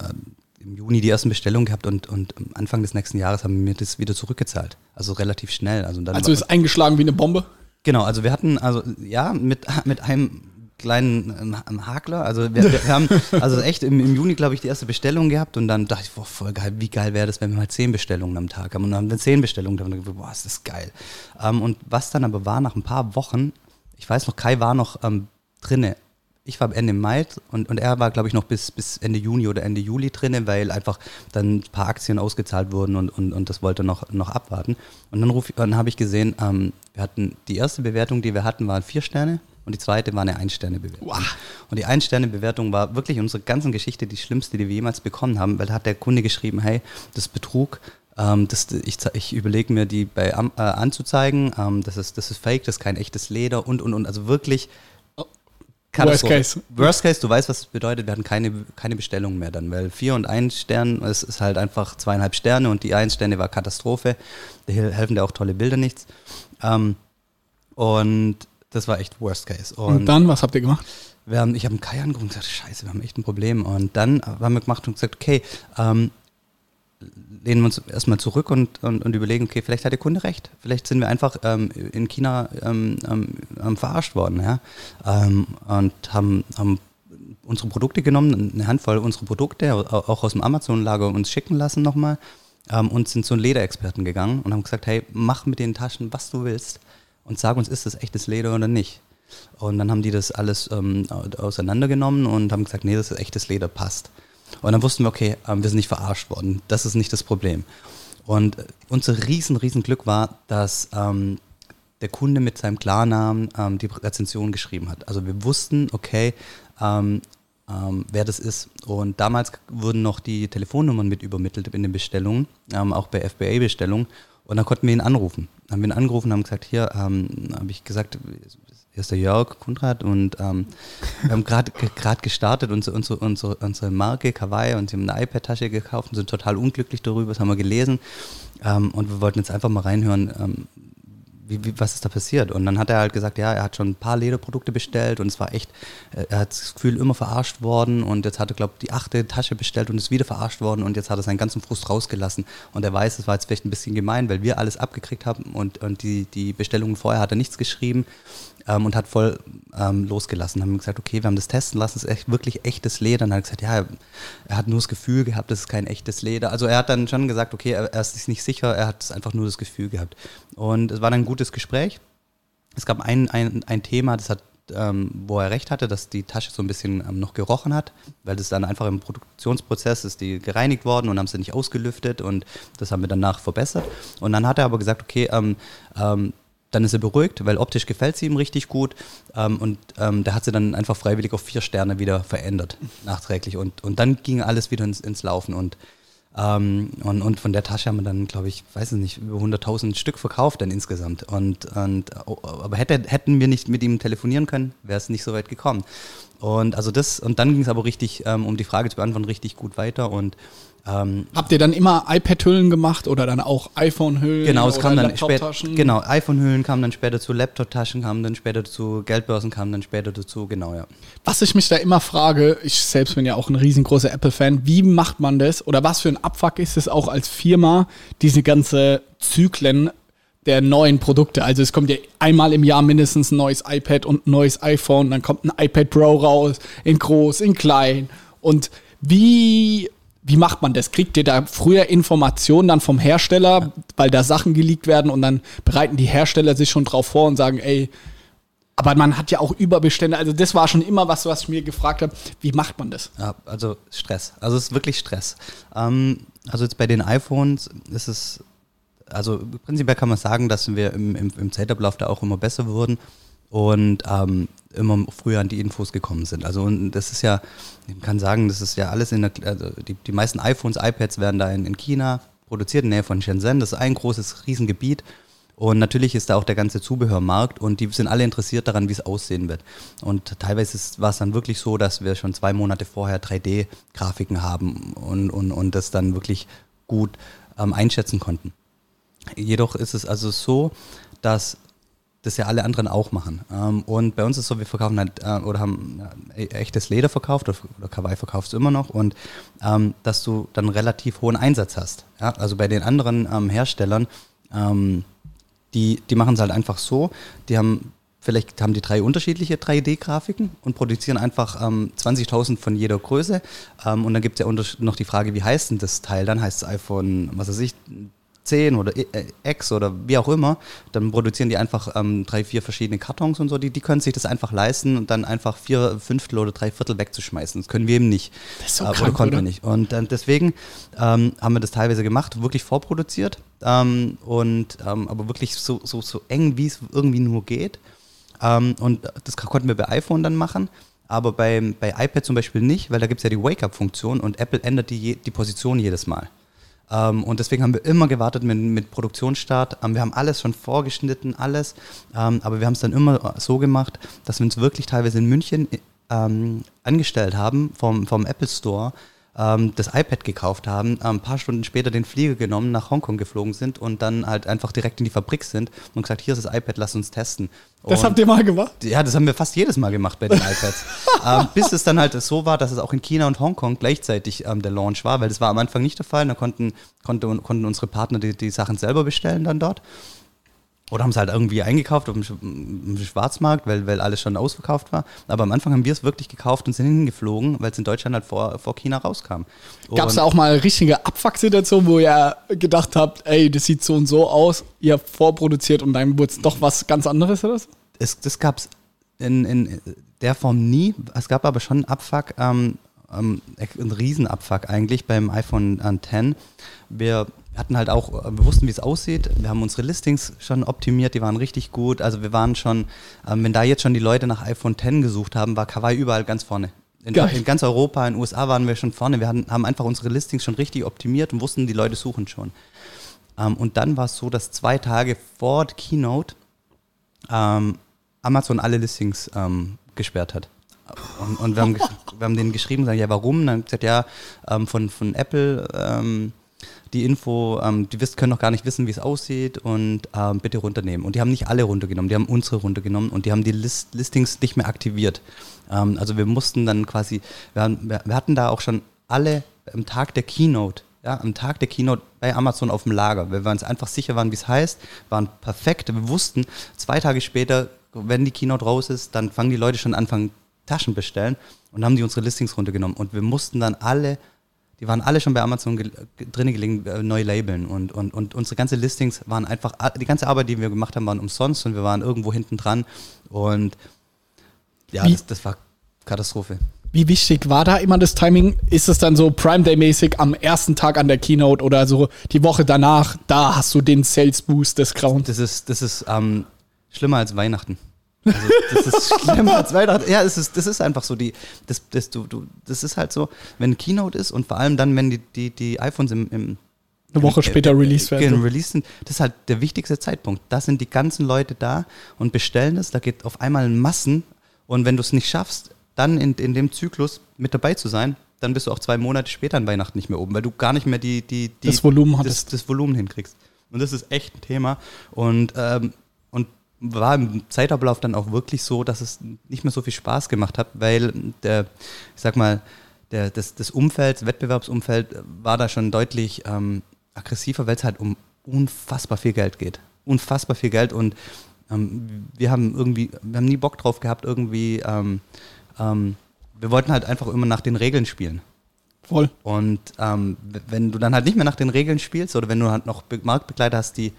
äh, im Juni die ersten Bestellungen gehabt und, und Anfang des nächsten Jahres haben wir das wieder zurückgezahlt. Also relativ schnell. Also, dann also ist eingeschlagen wie eine Bombe? Genau, also wir hatten, also ja, mit, mit einem kleinen ähm, Hakler. Also wir, wir, haben also echt im, im Juni, glaube ich, die erste Bestellung gehabt und dann dachte ich, boah, voll geil, wie geil wäre das, wenn wir mal zehn Bestellungen am Tag haben. Und dann haben wir zehn Bestellungen und dann ich, boah, ist das geil. Ähm, und was dann aber war, nach ein paar Wochen, ich weiß noch, Kai war noch ähm, drinne ich war Ende Mai und, und er war, glaube ich, noch bis, bis Ende Juni oder Ende Juli drin, weil einfach dann ein paar Aktien ausgezahlt wurden und, und, und das wollte noch, noch abwarten. Und dann, dann habe ich gesehen, ähm, wir hatten die erste Bewertung, die wir hatten, waren vier Sterne und die zweite war eine Ein-Sterne-Bewertung. Wow. Und die Ein-Sterne-Bewertung war wirklich unsere ganzen Geschichte die schlimmste, die wir jemals bekommen haben, weil da hat der Kunde geschrieben, hey, das Betrug, ähm, das, ich, ich überlege mir, die bei äh, anzuzeigen, ähm, das, ist, das ist fake, das ist kein echtes Leder und, und, und. Also wirklich Worst Case. Worst Case, du weißt, was das bedeutet, wir hatten keine, keine Bestellung mehr dann, weil vier und ein Stern, es ist halt einfach zweieinhalb Sterne und die ein Sterne war Katastrophe. Da helfen dir auch tolle Bilder nichts. Ähm, und das war echt Worst Case. Und, und dann, was habt ihr gemacht? Wir haben, ich habe einen Kai angerufen und gesagt, scheiße, wir haben echt ein Problem. Und dann haben wir gemacht und gesagt, okay, ähm, lehnen wir uns erstmal zurück und, und, und, überlegen, okay, vielleicht hat der Kunde recht. Vielleicht sind wir einfach ähm, in China ähm, ähm, verarscht worden. Ja? Ähm, und haben, haben unsere Produkte genommen, eine Handvoll unserer Produkte, auch aus dem Amazon-Lager uns schicken lassen nochmal ähm, und sind zu einem Lederexperten gegangen und haben gesagt, hey, mach mit den Taschen, was du willst und sag uns, ist das echtes Leder oder nicht. Und dann haben die das alles ähm, auseinandergenommen und haben gesagt, nee, das ist echtes Leder, passt. Und dann wussten wir, okay, ähm, wir sind nicht verarscht worden. Das ist nicht das Problem. Und äh, unser riesen, riesen Glück war, dass ähm, der Kunde mit seinem Klarnamen ähm, die Rezension geschrieben hat. Also wir wussten, okay, ähm, ähm, wer das ist. Und damals wurden noch die Telefonnummern mit übermittelt in den Bestellungen, ähm, auch bei FBA-Bestellungen. Und dann konnten wir ihn anrufen. Haben wir ihn angerufen und haben gesagt, hier, ähm, habe ich gesagt, hier ist der Jörg Kundrat und ähm, wir haben gerade gestartet, unsere, unsere, unsere, unsere Marke Kawaii und sie haben eine iPad-Tasche gekauft und sind total unglücklich darüber, das haben wir gelesen. Ähm, und wir wollten jetzt einfach mal reinhören, ähm, wie, wie, was ist da passiert? Und dann hat er halt gesagt, ja, er hat schon ein paar Lederprodukte bestellt und es war echt, äh, er hat das Gefühl, immer verarscht worden und jetzt hat er, glaube ich, die achte Tasche bestellt und ist wieder verarscht worden und jetzt hat er seinen ganzen Frust rausgelassen und er weiß, es war jetzt vielleicht ein bisschen gemein, weil wir alles abgekriegt haben und, und die, die Bestellungen vorher hat er nichts geschrieben ähm, und hat voll ähm, losgelassen. Haben gesagt, okay, wir haben das testen lassen, es ist echt, wirklich echtes Leder. Und dann hat er gesagt, ja, er hat nur das Gefühl gehabt, das ist kein echtes Leder. Also er hat dann schon gesagt, okay, er, er ist sich nicht sicher, er hat einfach nur das Gefühl gehabt. Und es war dann ein gutes Gespräch. Es gab ein, ein, ein Thema, das hat ähm, wo er recht hatte, dass die Tasche so ein bisschen ähm, noch gerochen hat, weil das dann einfach im Produktionsprozess ist die gereinigt worden und haben sie nicht ausgelüftet und das haben wir danach verbessert. Und dann hat er aber gesagt, okay, ähm, ähm dann ist er beruhigt, weil optisch gefällt sie ihm richtig gut. Ähm, und ähm, der hat sie dann einfach freiwillig auf vier Sterne wieder verändert, nachträglich. Und, und dann ging alles wieder ins, ins Laufen. Und, ähm, und, und von der Tasche haben wir dann, glaube ich, weiß ich nicht, über 100.000 Stück verkauft dann insgesamt. Und, und, aber hätte, hätten wir nicht mit ihm telefonieren können, wäre es nicht so weit gekommen. Und also das, und dann ging es aber richtig, ähm, um die Frage zu beantworten, richtig gut weiter. Und ähm, Habt ihr dann immer iPad-Hüllen gemacht oder dann auch iPhone-Hüllen? Genau, es kam dann später. Genau, iPhone-Hüllen kamen dann später zu, Laptop-Taschen kamen dann später dazu, Geldbörsen kamen dann später dazu, genau, ja. Was ich mich da immer frage, ich selbst bin ja auch ein riesengroßer Apple-Fan, wie macht man das oder was für ein Abfuck ist es auch als Firma, diese ganze Zyklen der neuen Produkte. Also es kommt ja einmal im Jahr mindestens ein neues iPad und ein neues iPhone, dann kommt ein iPad Pro raus, in groß, in klein. Und wie wie macht man das? Kriegt ihr da früher Informationen dann vom Hersteller, weil da Sachen geleakt werden und dann bereiten die Hersteller sich schon drauf vor und sagen, ey, aber man hat ja auch Überbestände. Also das war schon immer was, was ich mir gefragt habe. Wie macht man das? Ja, also Stress. Also es ist wirklich Stress. Ähm, also jetzt bei den iPhones ist es, also prinzipiell kann man sagen, dass wir im, im, im Zeitablauf da auch immer besser wurden und ähm, immer früher an die Infos gekommen sind. Also und das ist ja, man kann sagen, das ist ja alles in der, also die, die meisten iPhones, iPads werden da in, in China produziert, in der Nähe von Shenzhen. Das ist ein großes Riesengebiet. Und natürlich ist da auch der ganze Zubehörmarkt und die sind alle interessiert daran, wie es aussehen wird. Und teilweise war es dann wirklich so, dass wir schon zwei Monate vorher 3D-Grafiken haben und, und, und das dann wirklich gut ähm, einschätzen konnten. Jedoch ist es also so, dass das ja alle anderen auch machen. Ähm, und bei uns ist so, wir verkaufen halt äh, oder haben äh, echtes Leder verkauft oder, oder Kawaii verkaufst du immer noch und ähm, dass du dann relativ hohen Einsatz hast. Ja? Also bei den anderen ähm, Herstellern, die, die machen es halt einfach so, die haben Vielleicht haben die drei unterschiedliche 3D-Grafiken und produzieren einfach ähm, 20.000 von jeder Größe. Ähm, und dann gibt es ja noch die Frage, wie heißt denn das Teil? Dann heißt es iPhone, was weiß ich, 10 oder äh, X oder wie auch immer, dann produzieren die einfach ähm, drei, vier verschiedene Kartons und so. Die, die können sich das einfach leisten und dann einfach vier Fünftel oder drei Viertel wegzuschmeißen. Das können wir eben nicht. Das ist so äh, krank, oder konnten oder? wir nicht. Und äh, deswegen ähm, haben wir das teilweise gemacht, wirklich vorproduziert ähm, und ähm, aber wirklich so, so, so eng, wie es irgendwie nur geht. Ähm, und das konnten wir bei iPhone dann machen. Aber bei, bei iPad zum Beispiel nicht, weil da gibt es ja die Wake-up-Funktion und Apple ändert die, die Position jedes Mal. Ähm, und deswegen haben wir immer gewartet mit, mit Produktionsstart. Ähm, wir haben alles schon vorgeschnitten, alles. Ähm, aber wir haben es dann immer so gemacht, dass wir uns wirklich teilweise in München ähm, angestellt haben vom, vom Apple Store ähm, das iPad gekauft haben, ein paar Stunden später den Flieger genommen, nach Hongkong geflogen sind und dann halt einfach direkt in die Fabrik sind und gesagt, hier ist das iPad, lass uns testen. Das und habt ihr mal gemacht? ja, das haben wir fast jedes Mal gemacht bei den iPads. ähm, bis es dann halt so war, dass es auch in China und Hongkong gleichzeitig ähm, der Launch war, weil das war am Anfang nicht der Fall. Da konnten, konnte, konnten unsere Partner die, die Sachen selber bestellen dann dort. Oder haben es halt irgendwie eingekauft auf dem Schwarzmarkt, weil, weil alles schon ausverkauft war. Aber am Anfang haben wir es wirklich gekauft und sind hingeflogen, weil es in Deutschland halt vor, vor China rauskam. Gab es da auch mal richtige Abfuck-Situation, wo ihr gedacht habt, ey, das sieht so und so aus, ihr habt vorproduziert und dann wurde es doch was ganz anderes oder so? es, das gab es in, in der Form nie. Es gab aber schon einen Abfuck, ähm, ähm, einen Riesenabfuck eigentlich beim iPhone äh, X. Wir hatten halt auch, äh, wir wussten, wie es aussieht. Wir haben unsere Listings schon optimiert, die waren richtig gut. Also wir waren schon, ähm, wenn da jetzt schon die Leute nach iPhone X gesucht haben, war Kawaii überall ganz vorne. In, in ganz Europa, in den USA waren wir schon vorne. Wir hatten, haben einfach unsere Listings schon richtig optimiert und wussten, die Leute suchen schon. Ähm, und dann war es so, dass zwei Tage vor der Keynote ähm, Amazon alle Listings ähm, gesperrt hat. Und, und wir, haben, wir haben denen geschrieben, sagen, ja, warum? Dann haben gesagt, ja, ähm, von, von Apple ähm, die Info, ähm, die wisst, können noch gar nicht wissen, wie es aussieht und ähm, bitte runternehmen. Und die haben nicht alle runtergenommen, die haben unsere runtergenommen und die haben die List Listings nicht mehr aktiviert. Ähm, also wir mussten dann quasi, wir, haben, wir, hatten da auch schon alle am Tag der Keynote, ja, am Tag der Keynote bei Amazon auf dem Lager, weil wir uns einfach sicher waren, wie es heißt, waren perfekt. Wir wussten, zwei Tage später, wenn die Keynote raus ist, dann fangen die Leute schon an, anfangen Taschen bestellen und haben die unsere Listings runtergenommen. Und wir mussten dann alle, die waren alle schon bei Amazon gel- ge- drin gelegen, äh, neu labeln. Und, und, und unsere ganze Listings waren einfach, die ganze Arbeit, die wir gemacht haben, waren umsonst und wir waren irgendwo hinten dran. Und ja, das, das war Katastrophe. Wie wichtig war da immer das Timing? Ist es dann so Prime Day-mäßig am ersten Tag an der Keynote oder so die Woche danach? Da hast du den Sales Boost des Grauens. Das ist, das ist ähm, schlimmer als Weihnachten. Also, das ist schlimmer als Weihnachten. Ja, es ist, das ist einfach so. Die, das, das, du, du, das ist halt so, wenn Keynote ist und vor allem dann, wenn die, die, die iPhones im, im Eine Woche später released äh, werden. Released sind, das ist halt der wichtigste Zeitpunkt. Da sind die ganzen Leute da und bestellen es. Da geht auf einmal Massen. Und wenn du es nicht schaffst, dann in, in dem Zyklus mit dabei zu sein, dann bist du auch zwei Monate später an Weihnachten nicht mehr oben, weil du gar nicht mehr die, die, die Das Volumen das, hattest. das Volumen hinkriegst. Und das ist echt ein Thema. Und, ähm, und war im Zeitablauf dann auch wirklich so, dass es nicht mehr so viel Spaß gemacht hat, weil der, ich sag mal, der, das, das Umfeld, das Wettbewerbsumfeld war da schon deutlich ähm, aggressiver, weil es halt um unfassbar viel Geld geht. Unfassbar viel Geld und ähm, wir haben irgendwie, wir haben nie Bock drauf gehabt, irgendwie, ähm, ähm, wir wollten halt einfach immer nach den Regeln spielen. Voll. Und ähm, wenn du dann halt nicht mehr nach den Regeln spielst oder wenn du halt noch Be Marktbegleiter hast, die,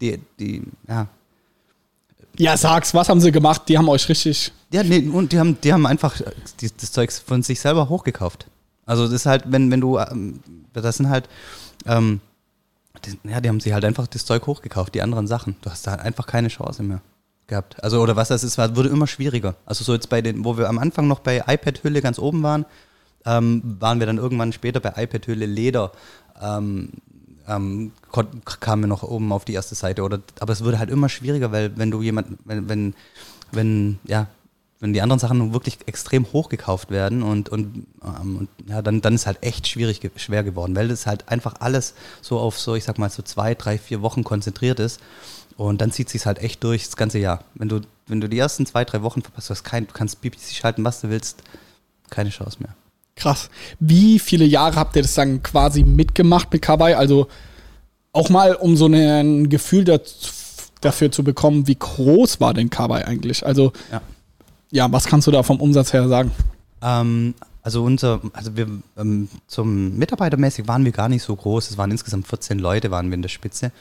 die, die, ja, Ja, sag's, was haben sie gemacht? Die haben euch richtig. ja, nee, und die haben, die haben einfach äh, die, das Zeug von sich selber hochgekauft. Also das ist halt, wenn, wenn du, ähm, das sind halt, ähm, die, ja, die haben sich halt einfach das Zeug hochgekauft, die anderen Sachen. Du hast da halt einfach keine Chance mehr gehabt. Also, oder was das ist, war, wurde immer schwieriger. Also so jetzt bei den, wo wir am Anfang noch bei iPad-Hülle ganz oben waren, ähm, waren wir dann irgendwann später bei iPad-Hülle Leder, ähm, ähm, kamen wir noch oben auf die erste Seite. Oder, aber es wurde halt immer schwieriger, weil wenn du jemand, wenn, wenn, wenn, ja, wenn die anderen Sachen wirklich extrem hoch gekauft werden und, und, ähm, und ja, dann, dann ist halt echt schwierig, schwer geworden, weil das halt einfach alles so auf so, ich sag mal, so zwei, drei, vier Wochen konzentriert ist. Und dann zieht sich halt echt durch das ganze Jahr. Wenn du, wenn du die ersten zwei, drei Wochen verpasst, du, hast kein, du kannst BBC schalten, was du willst, keine Chance mehr. Krass. Wie viele Jahre habt ihr das dann quasi mitgemacht mit Kawaii? Also auch mal, um so ein Gefühl dafür zu bekommen, wie groß war denn Kawaii eigentlich? Also Ja. ja, was kannst du da vom Umsatz her sagen? Ähm, also unser, also wir ähm, zum Mitarbeitermäßig waren wir gar nicht so groß. Es waren insgesamt 14 Leute, waren wir in der Spitze.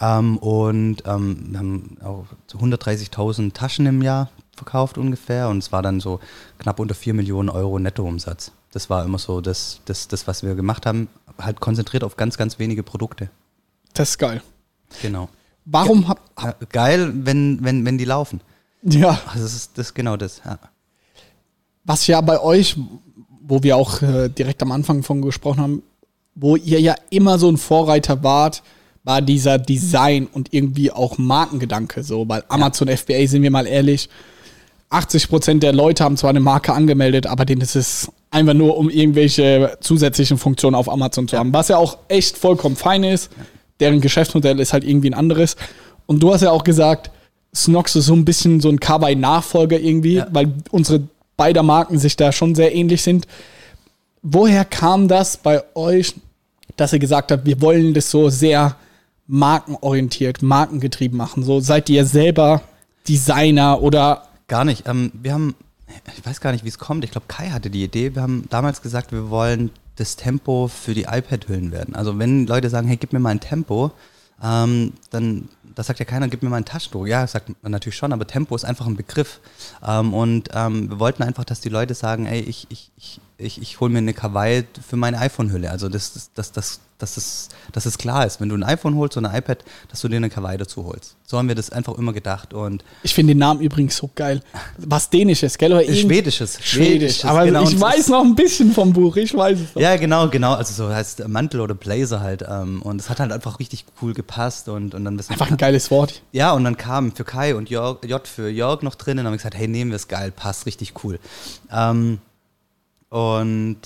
Ähm, und ähm, wir haben auch so 130.000 Taschen im Jahr verkauft ungefähr und es war dann so knapp unter 4 Millionen Euro Nettoumsatz. Das war immer so das, das, das, was wir gemacht haben, halt konzentriert auf ganz, ganz wenige Produkte. Das ist geil. Genau. Warum habt Ja, geil, wenn, wenn, wenn die laufen. ja, Also das ist das ist genau das. Ja. was ja bei euch, wo wir auch äh, direkt am Anfang von gesprochen haben, wo ihr ja immer so ein Vorreiter wart, war dieser Design und irgendwie auch Markengedanke. So, weil Amazon FBA, sind wir mal ehrlich, 80% der Leute haben zwar eine Marke angemeldet, aber denen ist es einfach nur, um irgendwelche zusätzlichen Funktionen auf Amazon zu haben. Was ja auch echt vollkommen fein ist. Deren Geschäftsmodell ist halt irgendwie ein anderes. Und du hast ja auch gesagt, Snox ist so ein bisschen so ein Kawaii-Nachfolger irgendwie, Ja. weil unsere beider Marken sich da schon sehr ähnlich sind. Woher kam das bei euch, dass ihr gesagt habt, wir wollen das so sehr markenorientiert, markengetrieben machen? So seid ihr selber Designer oder Gar nicht. Ähm, wir haben, ich weiß gar nicht, wie es kommt. Ich glaube, Kai hatte die Idee. Wir haben damals gesagt, wir wollen das Tempo für die iPad-Hüllen werden. Also wenn Leute sagen, hey, gib mir mal ein Tempo, ähm, dann das sagt ja keiner, gib mir mal ein Taschentuch. Ja, sagt man natürlich schon, aber Tempo ist einfach ein Begriff. Ähm, und ähm, wir wollten einfach, dass die Leute sagen, ey, ich, ich, ich, ich, ich hole mir eine Kawaii für meine iPhone-Hülle. Also das, das, das, das, dass es, dass es klar ist, wenn du ein iPhone holst oder ein iPad, dass du dir eine Kawaii dazu holst. So haben wir das einfach immer gedacht. Und ich finde den Namen übrigens so geil. Was Dänisches, gell? Oder irgend- Schwedisches. Schwedisch. Aber genau. ich weiß noch ein bisschen vom Buch, ich weiß es noch. Ja, genau, genau. Also so heißt Mantel oder Blazer halt. Ähm, und es hat halt einfach richtig cool gepasst und, und dann Einfach ein geiles Wort. Ja, und dann kam für Kai und Jörg, J für Jörg noch drin und haben gesagt, hey, nehmen wir es geil, passt richtig cool. Ähm, und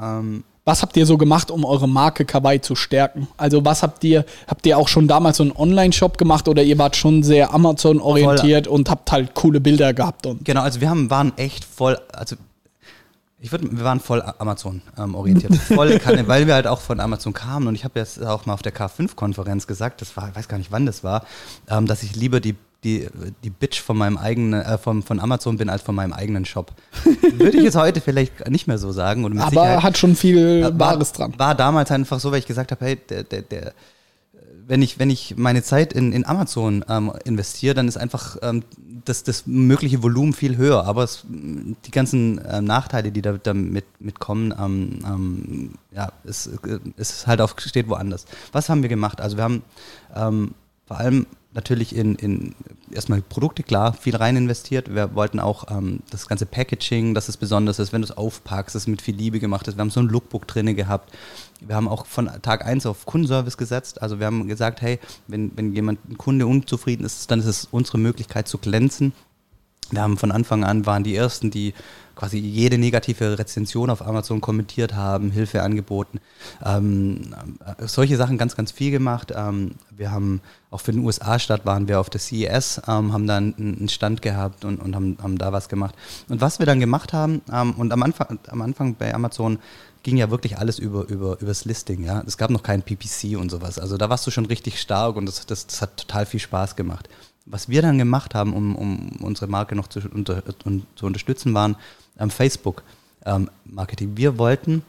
ähm, Was habt ihr so gemacht, um eure Marke Kawaii zu stärken? Also was habt ihr, habt ihr auch schon damals so einen Online-Shop gemacht oder ihr wart schon sehr Amazon-orientiert und habt halt coole Bilder gehabt und genau, also wir haben, waren echt voll, also ich würde, wir waren voll Amazon ähm, voll Kanne, weil wir halt auch von Amazon kamen und ich habe jetzt auch mal auf der K5-Konferenz gesagt, das war, ich weiß gar nicht wann das war, ähm, dass ich lieber die die, die Bitch von meinem eigenen, äh, von, von Amazon bin als von meinem eigenen Shop. Würde ich jetzt heute vielleicht nicht mehr so sagen. Und mit aber Sicherheit- hat schon viel war, Wahres dran. War damals einfach so, weil ich gesagt habe, hey, der, der, der, wenn ich, wenn ich meine Zeit in, in Amazon ähm, investiere, dann ist einfach ähm, das, das mögliche Volumen viel höher. Aber es, die ganzen ähm, Nachteile, die da, damit mitkommen, ähm, ähm, ja, es, äh, es ist halt auf, steht woanders. Was haben wir gemacht? Also wir haben ähm, vor allem natürlich in, in erstmal Produkte, klar, viel rein investiert. Wir wollten auch ähm, das ganze Packaging, dass es besonders ist, wenn du es aufpackst, dass es mit viel Liebe gemacht ist. Wir haben so ein Lookbook drinne gehabt. Wir haben auch von Tag 1 auf Kundenservice gesetzt. Also wir haben gesagt, hey, wenn, wenn jemand, ein Kunde unzufrieden ist, dann ist es unsere Möglichkeit zu glänzen. Wir haben von Anfang an waren die ersten, die quasi jede negative Rezension auf Amazon kommentiert haben, Hilfe angeboten. Ähm, äh, solche Sachen ganz, ganz viel gemacht. Ähm, wir haben auch für den USA-Stadt waren wir auf der CES, ähm, haben dann einen Stand gehabt und, und haben, haben da was gemacht. Und was wir dann gemacht haben, ähm, und am Anfang, am Anfang bei Amazon ging ja wirklich alles über, über, übers Listing, ja. Es gab noch kein PPC und sowas. Also da warst du schon richtig stark und das, das, das hat total viel Spaß gemacht. Was wir dann gemacht haben, um, um unsere Marke noch zu, unter, un, zu unterstützen, waren ähm, Facebook-Marketing. wir wollten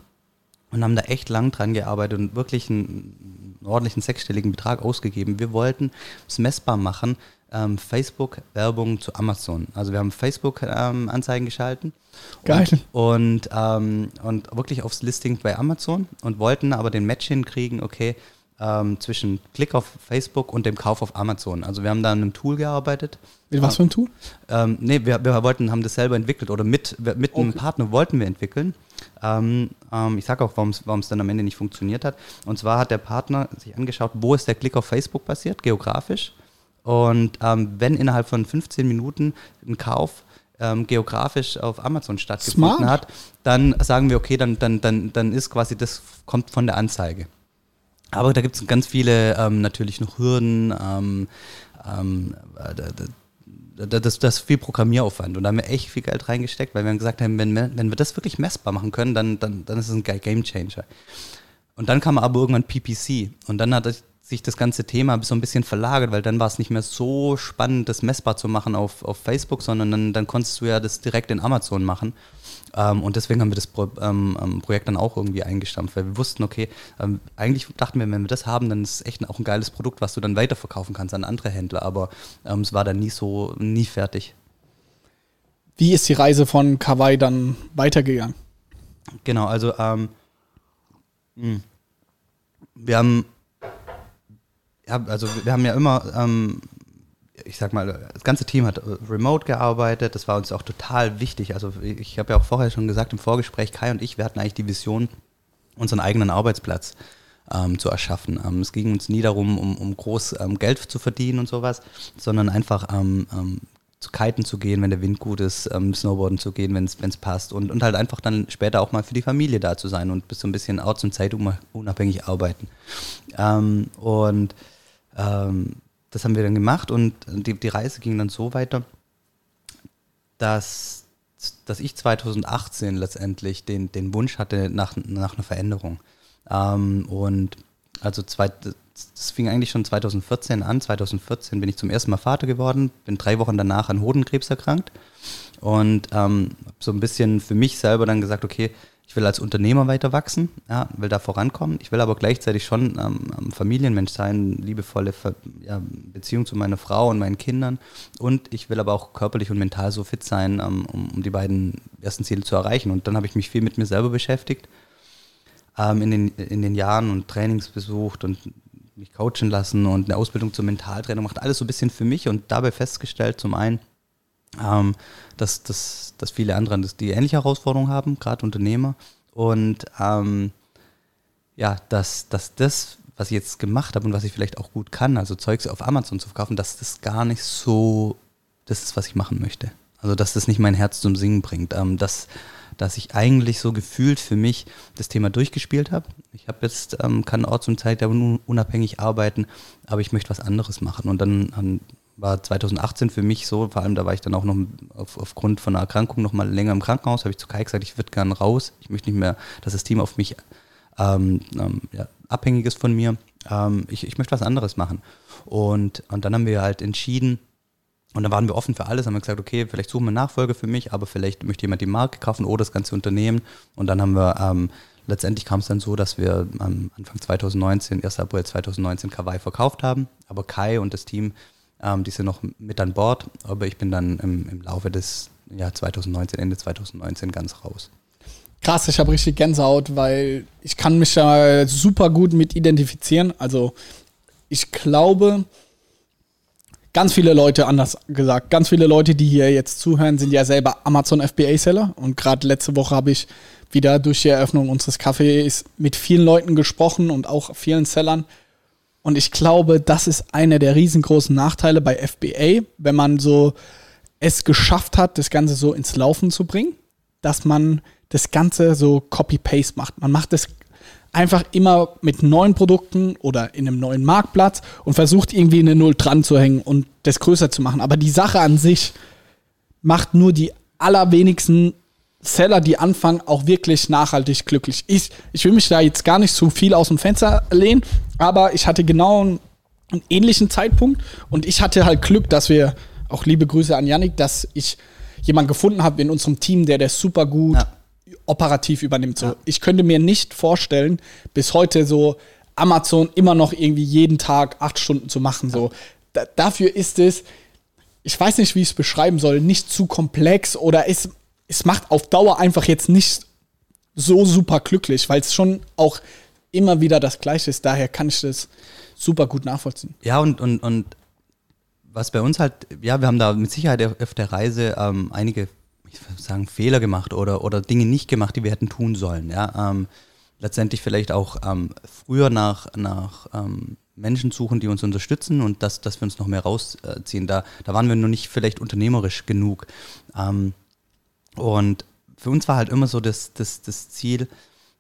und haben da echt lang dran gearbeitet und wirklich einen, einen ordentlichen sechsstelligen Betrag ausgegeben. Wir wollten es messbar machen, ähm, Facebook-Werbung zu Amazon. Also wir haben Facebook-Anzeigen geschalten. Geil. Und, und, ähm, und wirklich aufs Listing bei Amazon und wollten aber den Match hinkriegen, okay, ähm, zwischen Klick auf Facebook und dem Kauf auf Amazon. Also wir haben da an einem Tool gearbeitet. Mit was für ein Tool? Ähm, nee, wir, wir wollten, haben das selber entwickelt oder mit, mit einem Okay. Partner wollten wir entwickeln. Ähm, ähm, ich sage auch, warum es dann am Ende nicht funktioniert hat. Und zwar hat der Partner sich angeschaut, wo ist der Klick auf Facebook passiert, geografisch. Und ähm, wenn innerhalb von 15 Minuten ein Kauf ähm, geografisch auf Amazon stattgefunden Smart. hat, dann sagen wir, okay, dann, dann, dann, dann ist quasi das kommt von der Anzeige. Aber da gibt es ganz viele ähm, natürlich noch Hürden. Ähm, ähm, das, das ist viel Programmieraufwand und da haben wir echt viel Geld reingesteckt, weil wir gesagt haben, wenn wenn wir das wirklich messbar machen können, dann, dann, dann ist es ein Game Changer. Und dann kam aber irgendwann PPC und dann hat sich das ganze Thema so ein bisschen verlagert, weil dann war es nicht mehr so spannend, das messbar zu machen auf, auf Facebook, sondern dann, dann konntest du ja das direkt in Amazon machen. Ähm, und deswegen haben wir das ähm, ähm, Projekt dann auch irgendwie eingestampft, weil wir wussten, okay, eigentlich dachten wir, wenn wir das haben, dann ist es echt auch ein geiles Produkt, was du dann weiterverkaufen kannst an andere Händler, aber es war dann nie so, nie fertig. Wie ist die Reise von Kawaii dann weitergegangen? Genau, also ähm, hm. wir haben ja, also wir haben ja immer ähm, ich sag mal, das ganze Team hat äh, remote gearbeitet, das war uns auch total wichtig. Also ich habe ja auch vorher schon gesagt im Vorgespräch, Kai und ich, wir hatten eigentlich die Vision, unseren eigenen Arbeitsplatz ähm, zu erschaffen. Ähm, es ging uns nie darum, um, um groß ähm, Geld zu verdienen und sowas, sondern einfach ähm, ähm, zu kiten zu gehen, wenn der Wind gut ist, ähm, Snowboarden zu gehen, wenn es passt und, und halt einfach dann später auch mal für die Familie da zu sein und bis so ein bisschen orts- und zeitunabhängig arbeiten. und das haben wir dann gemacht und die, die Reise ging dann so weiter, dass, dass ich 2018 letztendlich den, den Wunsch hatte nach, nach einer Veränderung. Ähm, und also zwei, das fing eigentlich schon 2014 an. 2014 bin ich zum ersten Mal Vater geworden, bin drei Wochen danach an Hodenkrebs erkrankt und ähm, so ein bisschen für mich selber dann gesagt, okay, ich will als Unternehmer weiter wachsen, ja, will da vorankommen. Ich will aber gleichzeitig schon ähm, Familienmensch sein, liebevolle ja, Beziehung zu meiner Frau und meinen Kindern. Und ich will aber auch körperlich und mental so fit sein, ähm, um, um, die beiden ersten Ziele zu erreichen. Und dann habe ich mich viel mit mir selber beschäftigt, ähm, in, den, in den Jahren und Trainings besucht und mich coachen lassen und eine Ausbildung zum Mentaltrainer macht alles so ein bisschen für mich und dabei festgestellt, zum einen, ähm, dass, dass, dass viele andere die ähnliche Herausforderungen haben, gerade Unternehmer. Und ähm, ja, dass, dass das, was ich jetzt gemacht habe und was ich vielleicht auch gut kann, also Zeugs auf Amazon zu verkaufen, dass das gar nicht so das ist, was ich machen möchte. Also dass das nicht mein Herz zum Singen bringt. Ähm, dass, dass ich eigentlich so gefühlt für mich das Thema durchgespielt habe. Ich habe jetzt, ähm, kann orts- und Zeit unabhängig arbeiten, aber ich möchte was anderes machen. Und dann war 2018 für mich so, vor allem da war ich dann auch noch auf, aufgrund von einer Erkrankung noch mal länger im Krankenhaus, habe ich zu Kai gesagt, ich würde gerne raus, ich möchte nicht mehr, dass das Team auf mich ähm, ähm, ja, abhängig ist von mir, ähm, ich, ich möchte was anderes machen. Und, und dann haben wir halt entschieden, und dann waren wir offen für alles, haben wir gesagt, okay, vielleicht suchen wir Nachfolge für mich, aber vielleicht möchte jemand die Marke kaufen oder das ganze Unternehmen. Und dann haben wir, ähm, letztendlich kam es dann so, dass wir am Anfang 2019, 1. April 2019 Kawaii verkauft haben, aber Kai und das Team ähm, die sind noch mit an Bord, aber ich bin dann im, im Laufe des Jahr 2019, Ende 2019 ganz raus. Krass, ich habe richtig Gänsehaut, weil ich kann mich da super gut mit identifizieren. Also ich glaube, ganz viele Leute, anders gesagt, ganz viele Leute, die hier jetzt zuhören, sind ja selber Amazon FBA-Seller. Und gerade letzte Woche habe ich wieder durch die Eröffnung unseres Cafés mit vielen Leuten gesprochen und auch vielen Sellern. Und ich glaube, das ist einer der riesengroßen Nachteile bei FBA, wenn man so es geschafft hat, das Ganze so ins Laufen zu bringen, dass man das Ganze so Copy-Paste macht. Man macht es einfach immer mit neuen Produkten oder in einem neuen Marktplatz und versucht irgendwie eine Null dran zu hängen und das größer zu machen. Aber die Sache an sich macht nur die allerwenigsten Seller, die anfangen, auch wirklich nachhaltig glücklich. Ich, ich will mich da jetzt gar nicht zu viel aus dem Fenster lehnen, aber ich hatte genau einen, einen ähnlichen Zeitpunkt und ich hatte halt Glück, dass wir, auch liebe Grüße an Yannick, dass ich jemanden gefunden habe in unserem Team, der das super gut ja. operativ übernimmt. So, ja. Ich könnte mir nicht vorstellen, bis heute so Amazon immer noch irgendwie jeden Tag acht Stunden zu machen. So. Da, dafür ist es, ich weiß nicht, wie ich es beschreiben soll, nicht zu komplex oder es es macht auf Dauer einfach jetzt nicht so super glücklich, weil es schon auch immer wieder das Gleiche ist. Daher kann ich das super gut nachvollziehen. Ja, und, und, und was bei uns halt, ja, wir haben da mit Sicherheit auf der Reise ähm, einige, ich würde sagen, Fehler gemacht oder, oder Dinge nicht gemacht, die wir hätten tun sollen. Ja, ähm, letztendlich vielleicht auch ähm, früher nach, nach ähm, Menschen suchen, die uns unterstützen und dass, dass wir uns noch mehr rausziehen. Da, da waren wir noch nicht vielleicht unternehmerisch genug. Ähm, und für uns war halt immer so das, das, das Ziel,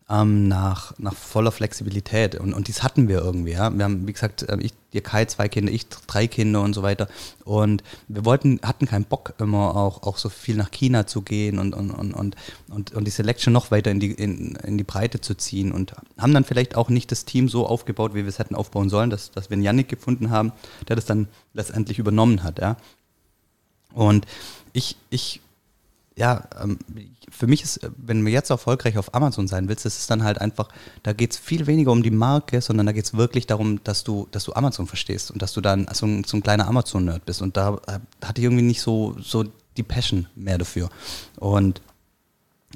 ähm, nach, nach voller Flexibilität. Und, und dies hatten wir irgendwie. Ja? Wir haben, wie gesagt, ähm, ich, dir Kai zwei Kinder, ich drei Kinder und so weiter. Und wir wollten, hatten keinen Bock, immer auch, auch so viel nach China zu gehen und, und, und, und, und, und die Selection noch weiter in die, in, in die Breite zu ziehen. Und haben dann vielleicht auch nicht das Team so aufgebaut, wie wir es hätten aufbauen sollen, dass, dass wir einen Yannick gefunden haben, der das dann letztendlich übernommen hat. Ja? Und ich, ich ja, ähm, für mich ist, wenn du jetzt erfolgreich auf Amazon sein willst, das ist dann halt einfach, da geht es viel weniger um die Marke, sondern da geht es wirklich darum, dass du, dass du Amazon verstehst und dass du dann so ein, so ein kleiner Amazon-Nerd bist. Und da hatte ich irgendwie nicht so, so die Passion mehr dafür. Und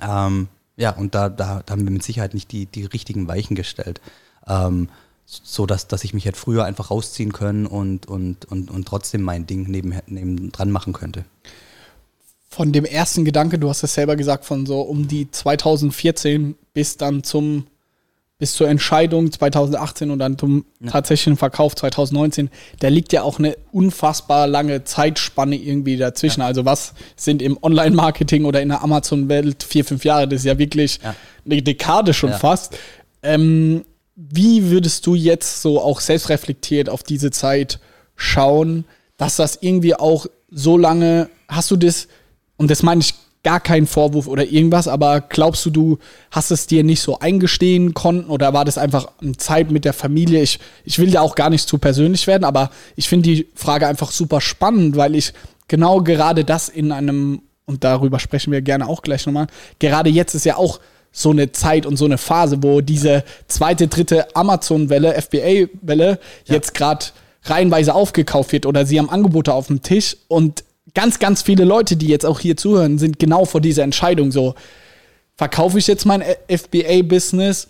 ähm, ja, und da, da, da, haben wir mit Sicherheit nicht die, die richtigen Weichen gestellt. Ähm, so dass, dass ich mich hätte früher einfach rausziehen können und, und, und, und trotzdem mein Ding neben, neben dran machen könnte von dem ersten Gedanke, du hast es selber gesagt, von so um die 2014 bis dann zum bis zur Entscheidung 2018 und dann zum ja. tatsächlichen Verkauf 2019, da liegt ja auch eine unfassbar lange Zeitspanne irgendwie dazwischen. Ja. Also was sind im Online-Marketing oder in der Amazon-Welt vier, fünf Jahre? Das ist ja wirklich ja. eine Dekade schon fast. Ähm, wie würdest du jetzt so auch selbstreflektiert auf diese Zeit schauen, dass das irgendwie auch so lange, hast du das und das meine ich gar keinen Vorwurf oder irgendwas, aber glaubst du, du hast es dir nicht so eingestehen konnten oder war das einfach eine Zeit mit der Familie? Ich, ich will ja auch gar nicht zu persönlich werden, aber ich finde die Frage einfach super spannend, weil ich genau gerade das in einem, und darüber sprechen wir gerne auch gleich nochmal, gerade jetzt ist ja auch so eine Zeit und so eine Phase, wo diese zweite, dritte Amazon-Welle, FBA-Welle ja. jetzt gerade reihenweise aufgekauft wird oder sie haben Angebote auf dem Tisch und ganz, ganz viele Leute, die jetzt auch hier zuhören, sind genau vor dieser Entscheidung so, verkaufe ich jetzt mein FBA-Business,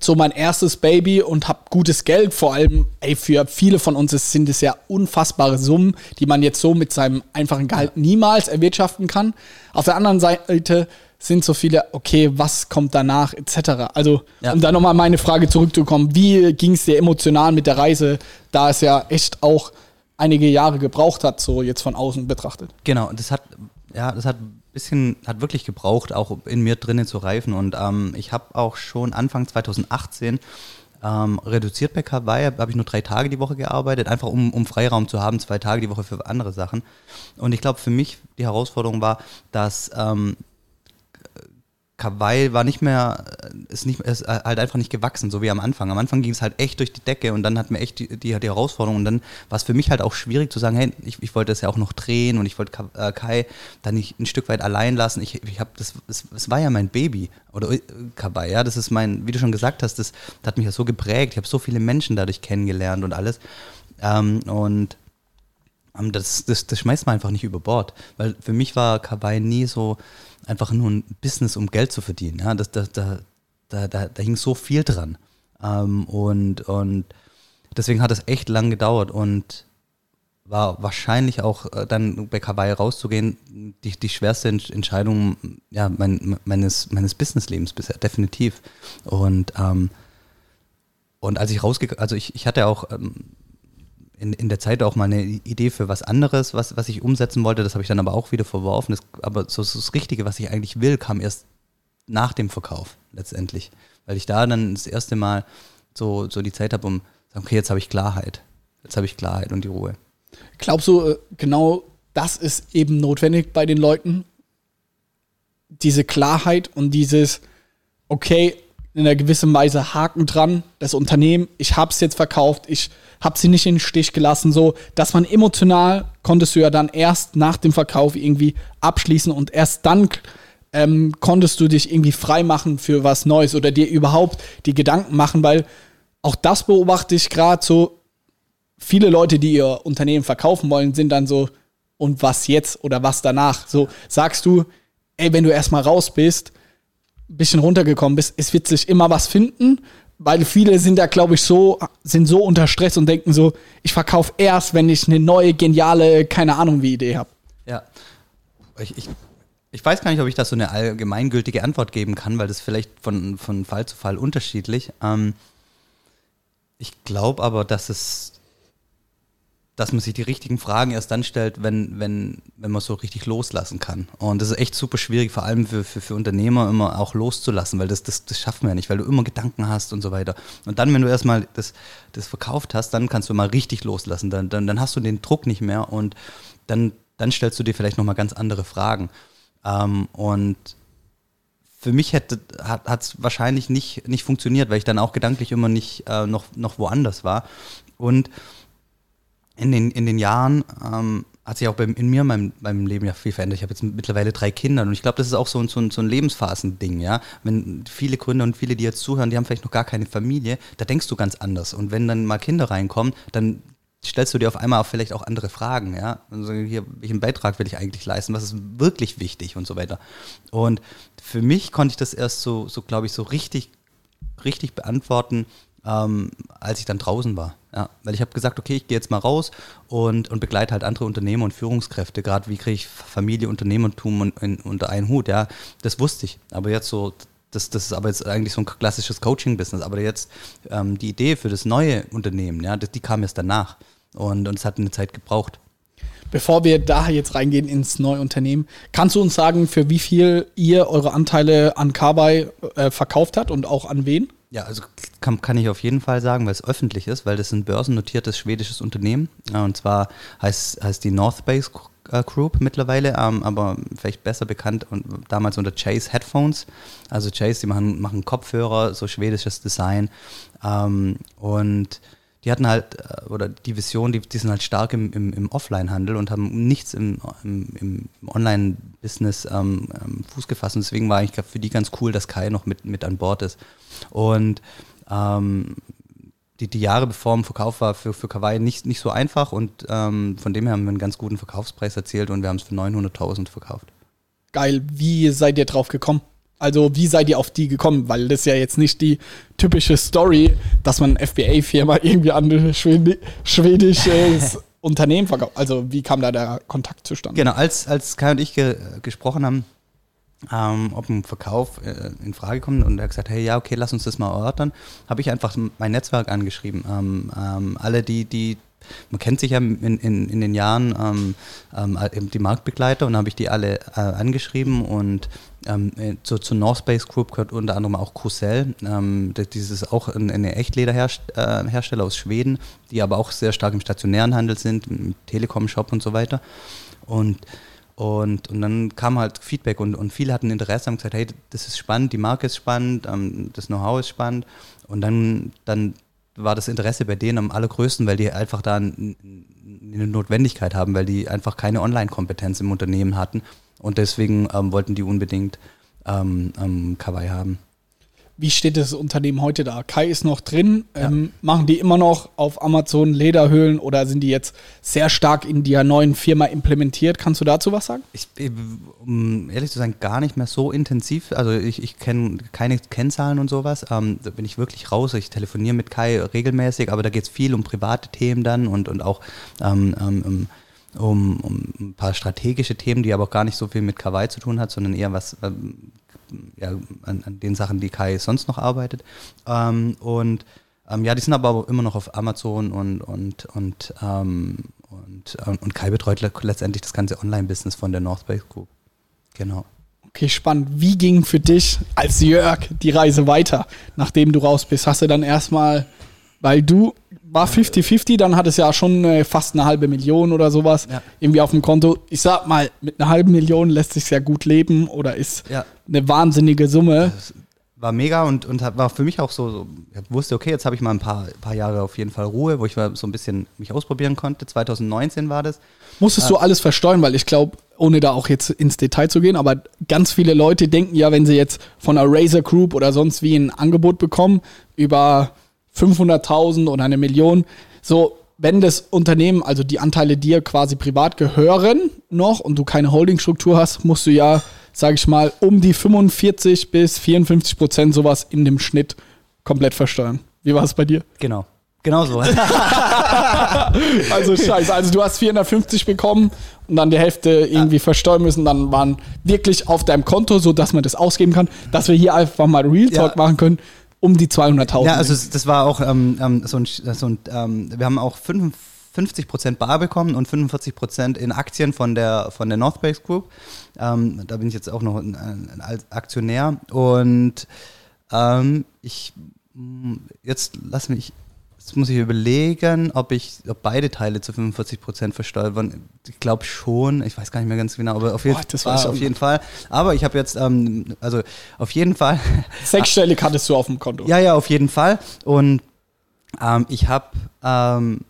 so mein erstes Baby und habe gutes Geld. Vor allem, ey, für viele von uns sind es ja unfassbare Summen, die man jetzt so mit seinem einfachen Gehalt niemals erwirtschaften kann. Auf der anderen Seite sind so viele, okay, was kommt danach, etc. Also, ja. um da nochmal meine Frage zurückzukommen, wie ging es dir emotional mit der Reise, da es ja echt auch einige Jahre gebraucht hat, so jetzt von außen betrachtet. Genau, das hat, ja, das hat ein bisschen, hat wirklich gebraucht, auch in mir drinnen zu reifen. Und ähm, ich habe auch schon Anfang 2018 ähm, reduziert bei Kawaii, habe ich nur drei Tage die Woche gearbeitet, einfach um, um Freiraum zu haben, zwei Tage die Woche für andere Sachen. Und ich glaube, für mich die Herausforderung war, dass ähm, Kawaii war nicht mehr, äh, ist, nicht, ist halt einfach nicht gewachsen, so wie am Anfang. Am Anfang ging es halt echt durch die Decke und dann hatten wir echt die, die, die Herausforderung. Und dann war es für mich halt auch schwierig zu sagen, hey, ich, ich wollte das ja auch noch drehen und ich wollte äh, Kai dann nicht ein Stück weit allein lassen. Ich, ich habe das, es, war ja mein Baby. Oder äh, Kawaii, ja, das ist mein, wie du schon gesagt hast, das, das hat mich ja so geprägt. Ich habe so viele Menschen dadurch kennengelernt und alles. Ähm, und ähm, das, das, das schmeißt man einfach nicht über Bord. Weil für mich war Kawaii nie so einfach nur ein Business, um Geld zu verdienen. Ja, das, das, da, da, da, da hing so viel dran. Ähm, und, und deswegen hat es echt lang gedauert und war wahrscheinlich auch äh, dann bei Kawaii rauszugehen, die, die schwerste Entscheidung ja, mein, meines, meines Businesslebens bisher, definitiv. Und, ähm, und als ich rausgegangen, also ich, ich hatte auch ähm, in, in der Zeit auch mal eine Idee für was anderes, was, was ich umsetzen wollte. Das habe ich dann aber auch wieder verworfen. Das, aber so, so das Richtige, was ich eigentlich will, kam erst nach dem Verkauf letztendlich. Weil ich da dann das erste Mal so, so die Zeit habe, um sagen, okay, jetzt habe ich Klarheit. Jetzt habe ich Klarheit und die Ruhe. Glaubst du, äh, genau das ist eben notwendig bei den Leuten? Diese Klarheit und dieses, okay, in einer gewissen Weise Haken dran, das Unternehmen, ich habe es jetzt verkauft, ich habe sie nicht in den Stich gelassen, so, dass man emotional konntest du ja dann erst nach dem Verkauf irgendwie abschließen und erst dann ähm, konntest du dich irgendwie frei machen für was Neues oder dir überhaupt die Gedanken machen, weil auch das beobachte ich gerade so, viele Leute, die ihr Unternehmen verkaufen wollen, sind dann so, und was jetzt oder was danach? So sagst du, ey, wenn du erstmal raus bist, bisschen runtergekommen bist, es wird sich immer was finden, weil viele sind da, glaube ich, so, sind so unter Stress und denken so, ich verkaufe erst, wenn ich eine neue, geniale, keine Ahnung wie Idee habe. Ja. Ich, ich, ich weiß gar nicht, ob ich das so eine allgemeingültige Antwort geben kann, weil das vielleicht von, von Fall zu Fall unterschiedlich. Ähm, ich glaube aber, dass es dass man sich die richtigen Fragen erst dann stellt, wenn, wenn, wenn man so richtig loslassen kann. Und das ist echt super schwierig, vor allem für, für, für Unternehmer immer auch loszulassen, weil das, das, das schafft man ja nicht, weil du immer Gedanken hast und so weiter. Und dann, wenn du erstmal das, das verkauft hast, dann kannst du mal richtig loslassen. Dann, dann, dann hast du den Druck nicht mehr und dann, dann stellst du dir vielleicht nochmal ganz andere Fragen. Ähm, und für mich hätte, hat es wahrscheinlich nicht, nicht funktioniert, weil ich dann auch gedanklich immer nicht äh, noch, noch woanders war. Und in den, in den Jahren ähm, hat sich auch bei, in mir, meinem, meinem Leben ja viel verändert. Ich habe jetzt mittlerweile drei Kinder und ich glaube, das ist auch so, ein, so ein, so ein Lebensphasen-Ding, ja. Wenn viele Gründer und viele, die jetzt zuhören, die haben vielleicht noch gar keine Familie, da denkst du ganz anders. Und wenn dann mal Kinder reinkommen, dann stellst du dir auf einmal vielleicht auch andere Fragen, ja. Also hier, welchen Beitrag will ich eigentlich leisten? Was ist wirklich wichtig und so weiter. Und für mich konnte ich das erst so, so glaube ich, so richtig, richtig beantworten, ähm, als ich dann draußen war. Ja, weil ich habe gesagt, okay, ich gehe jetzt mal raus und, und begleite halt andere Unternehmer und Führungskräfte. Gerade wie kriege ich Familie, Unternehmertum und, in, unter einen Hut. Ja, das wusste ich. Aber jetzt so, das, das ist aber jetzt eigentlich so ein klassisches Coaching-Business. Aber jetzt ähm, die Idee für das neue Unternehmen, ja, das, die kam erst danach. Und, und es hat eine Zeit gebraucht. Bevor wir da jetzt reingehen ins neue Unternehmen, kannst du uns sagen, für wie viel ihr eure Anteile an Carby äh, verkauft habt und auch an wen? Ja, also kann, kann ich auf jeden Fall sagen, weil es öffentlich ist, weil das ein börsennotiertes schwedisches Unternehmen. Und zwar heißt, heißt die North Base äh, Group mittlerweile, ähm, aber vielleicht besser bekannt und damals unter Chase Headphones. Also Chase, die machen, machen Kopfhörer, so schwedisches Design. Ähm, und die hatten halt, äh, oder die Vision, die, die sind halt stark im, im, im Offline-Handel und haben nichts im, im, im Online-Business ähm, ähm, Fuß gefasst. Und deswegen war eigentlich für die ganz cool, dass Kai noch mit, mit an Bord ist. Und ähm, die, die Jahre bevor im Verkauf war für, für Kawaii nicht, nicht so einfach und ähm, von dem her haben wir einen ganz guten Verkaufspreis erzielt und wir haben es für 900.000 verkauft. Geil, wie seid ihr drauf gekommen? Also wie seid ihr auf die gekommen? Weil das ist ja jetzt nicht die typische Story, dass man FBA-Firma irgendwie an ein Schwedi schwedisches Unternehmen verkauft. Also wie kam da der Kontakt zustande? Genau, als, als Kai und ich ge gesprochen haben, ähm, ob ein Verkauf äh, in Frage kommt und er hat gesagt, hey, ja, okay, lass uns das mal erörtern, habe ich einfach mein Netzwerk angeschrieben. Ähm, ähm, alle, die, die man kennt sich ja in, in, in den Jahren ähm, ähm, die Marktbegleiter und habe ich die alle äh, angeschrieben und ähm, äh, zu, zur North Space Group gehört unter anderem auch Crucell. Ähm, das ist auch eine, eine Echtlederhersteller aus Schweden, die aber auch sehr stark im stationären Handel sind, im Telekom-Shop und so weiter. Und und, und dann kam halt Feedback und, und viele hatten Interesse, haben gesagt, hey, das ist spannend, die Marke ist spannend, ähm, das Know-how ist spannend. Und dann, dann war das Interesse bei denen am allergrößten, weil die einfach da eine Notwendigkeit haben, weil die einfach keine Online-Kompetenz im Unternehmen hatten und deswegen ähm, wollten die unbedingt ähm, ähm, Kawaii haben. Wie steht das Unternehmen heute da? Kai ist noch drin. Ja. Ähm, machen die immer noch auf Amazon Lederhöhlen oder sind die jetzt sehr stark in der neuen Firma implementiert? Kannst du dazu was sagen? Ich, um ehrlich zu sein, gar nicht mehr so intensiv. Also ich, ich kenne keine Kennzahlen und sowas. Ähm, da bin ich wirklich raus. Ich telefoniere mit Kai regelmäßig, aber da geht es viel um private Themen dann und, und auch ähm, ähm, um, um ein paar strategische Themen, die aber auch gar nicht so viel mit Kawaii zu tun hat, sondern eher was ähm, ja, an, an, den Sachen, die Kai sonst noch arbeitet. Ähm, und ähm, ja, die sind aber immer noch auf Amazon und, und, und, ähm, und, äh, und Kai betreut letztendlich das ganze Online-Business von der North Base Group. Genau. Okay, spannend. Wie ging für dich als Jörg die Reise weiter, nachdem du raus bist? Hast du dann erstmal, weil du war 50-50, dann hat es ja schon äh, fast eine halbe Million oder sowas ja. irgendwie auf dem Konto. Ich sag mal, mit einer halben Million lässt sich sehr gut leben oder ist ja. eine wahnsinnige Summe. Das war mega und, und war für mich auch so, so ich wusste, okay, jetzt habe ich mal ein paar, paar Jahre auf jeden Fall Ruhe, wo ich mal so ein bisschen mich ausprobieren konnte. 2019 war das. Musstest äh, du alles versteuern, weil ich glaube, ohne da auch jetzt ins Detail zu gehen, aber ganz viele Leute denken ja, wenn sie jetzt von einer Razer Group oder sonst wie ein Angebot bekommen, über 500.000 oder eine Million. So, wenn das Unternehmen, also die Anteile dir quasi privat gehören noch und du keine Holdingstruktur hast, musst du ja, sage ich mal, um die 45 bis 54 Prozent sowas in dem Schnitt komplett versteuern. Wie war es bei dir? Genau. Genau so. also scheiße. Also du hast 450 bekommen und dann die Hälfte irgendwie ja. versteuern müssen. Dann waren wirklich auf deinem Konto, so dass man das ausgeben kann, dass wir hier einfach mal Real Talk ja. machen können um die 200.000. Ja, also das war auch ähm, ähm, so ein, so ein ähm, wir haben auch 5, 50% bar bekommen und 45% in Aktien von der, von der Northbase Group. Ähm, da bin ich jetzt auch noch ein, ein, Aktionär. Und ähm, ich jetzt lass mich Jetzt muss ich überlegen, ob ich ob beide Teile zu 45 Prozent versteuert waren. Ich glaube schon. Ich weiß gar nicht mehr ganz genau, aber auf, jeden, Boah, ah, auf jeden Fall. Aber ich habe jetzt, ähm, also auf jeden Fall. Sechsstellig hattest du auf dem Konto. Ja, ja, auf jeden Fall. Und ähm, ich habe, ähm,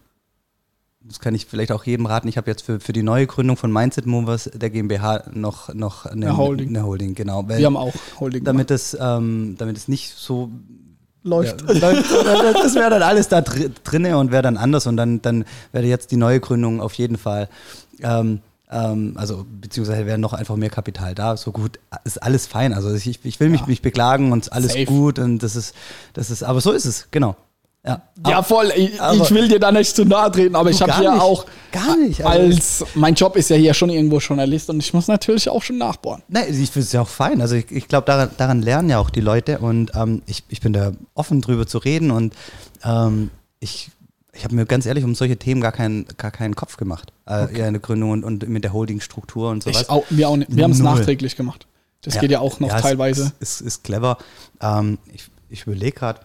das kann ich vielleicht auch jedem raten, ich habe jetzt für, für die neue Gründung von Mindset Movers der GmbH noch, noch eine, eine Holding. Eine Holding, genau. Wir haben auch Holding. Damit es, ähm, damit es nicht so läuft. Ja, das wäre dann alles da dr drinne und wäre dann anders und dann, dann wäre jetzt die neue Gründung auf jeden Fall. Ähm, ähm, also beziehungsweise wäre noch einfach mehr Kapital da. So gut, ist alles fein. Also ich, ich will mich ja. nicht beklagen und alles Safe. gut und das ist, das ist, aber so ist es, genau. Ja, ja voll. Ich, ich, will dir da nicht zu nahe treten, aber ich habe hier nicht, auch gar nicht. Also als mein Job ist ja hier schon irgendwo Journalist und ich muss natürlich auch schon nachbohren. Nein, ich finde es ja auch fein. Also ich, ich glaube, daran, daran, lernen ja auch die Leute und ähm, ich, ich bin da offen drüber zu reden und ähm, ich ich habe mir ganz ehrlich um solche Themen gar keinen, gar keinen Kopf gemacht. Äh, okay. eine Gründung und, und mit der Holdingstruktur und sowas. Auch, wir auch, wir haben es nachträglich gemacht. Das ja, geht ja auch noch ja, teilweise. Ist, ist, ist clever. Ähm, ich ich überlege gerade,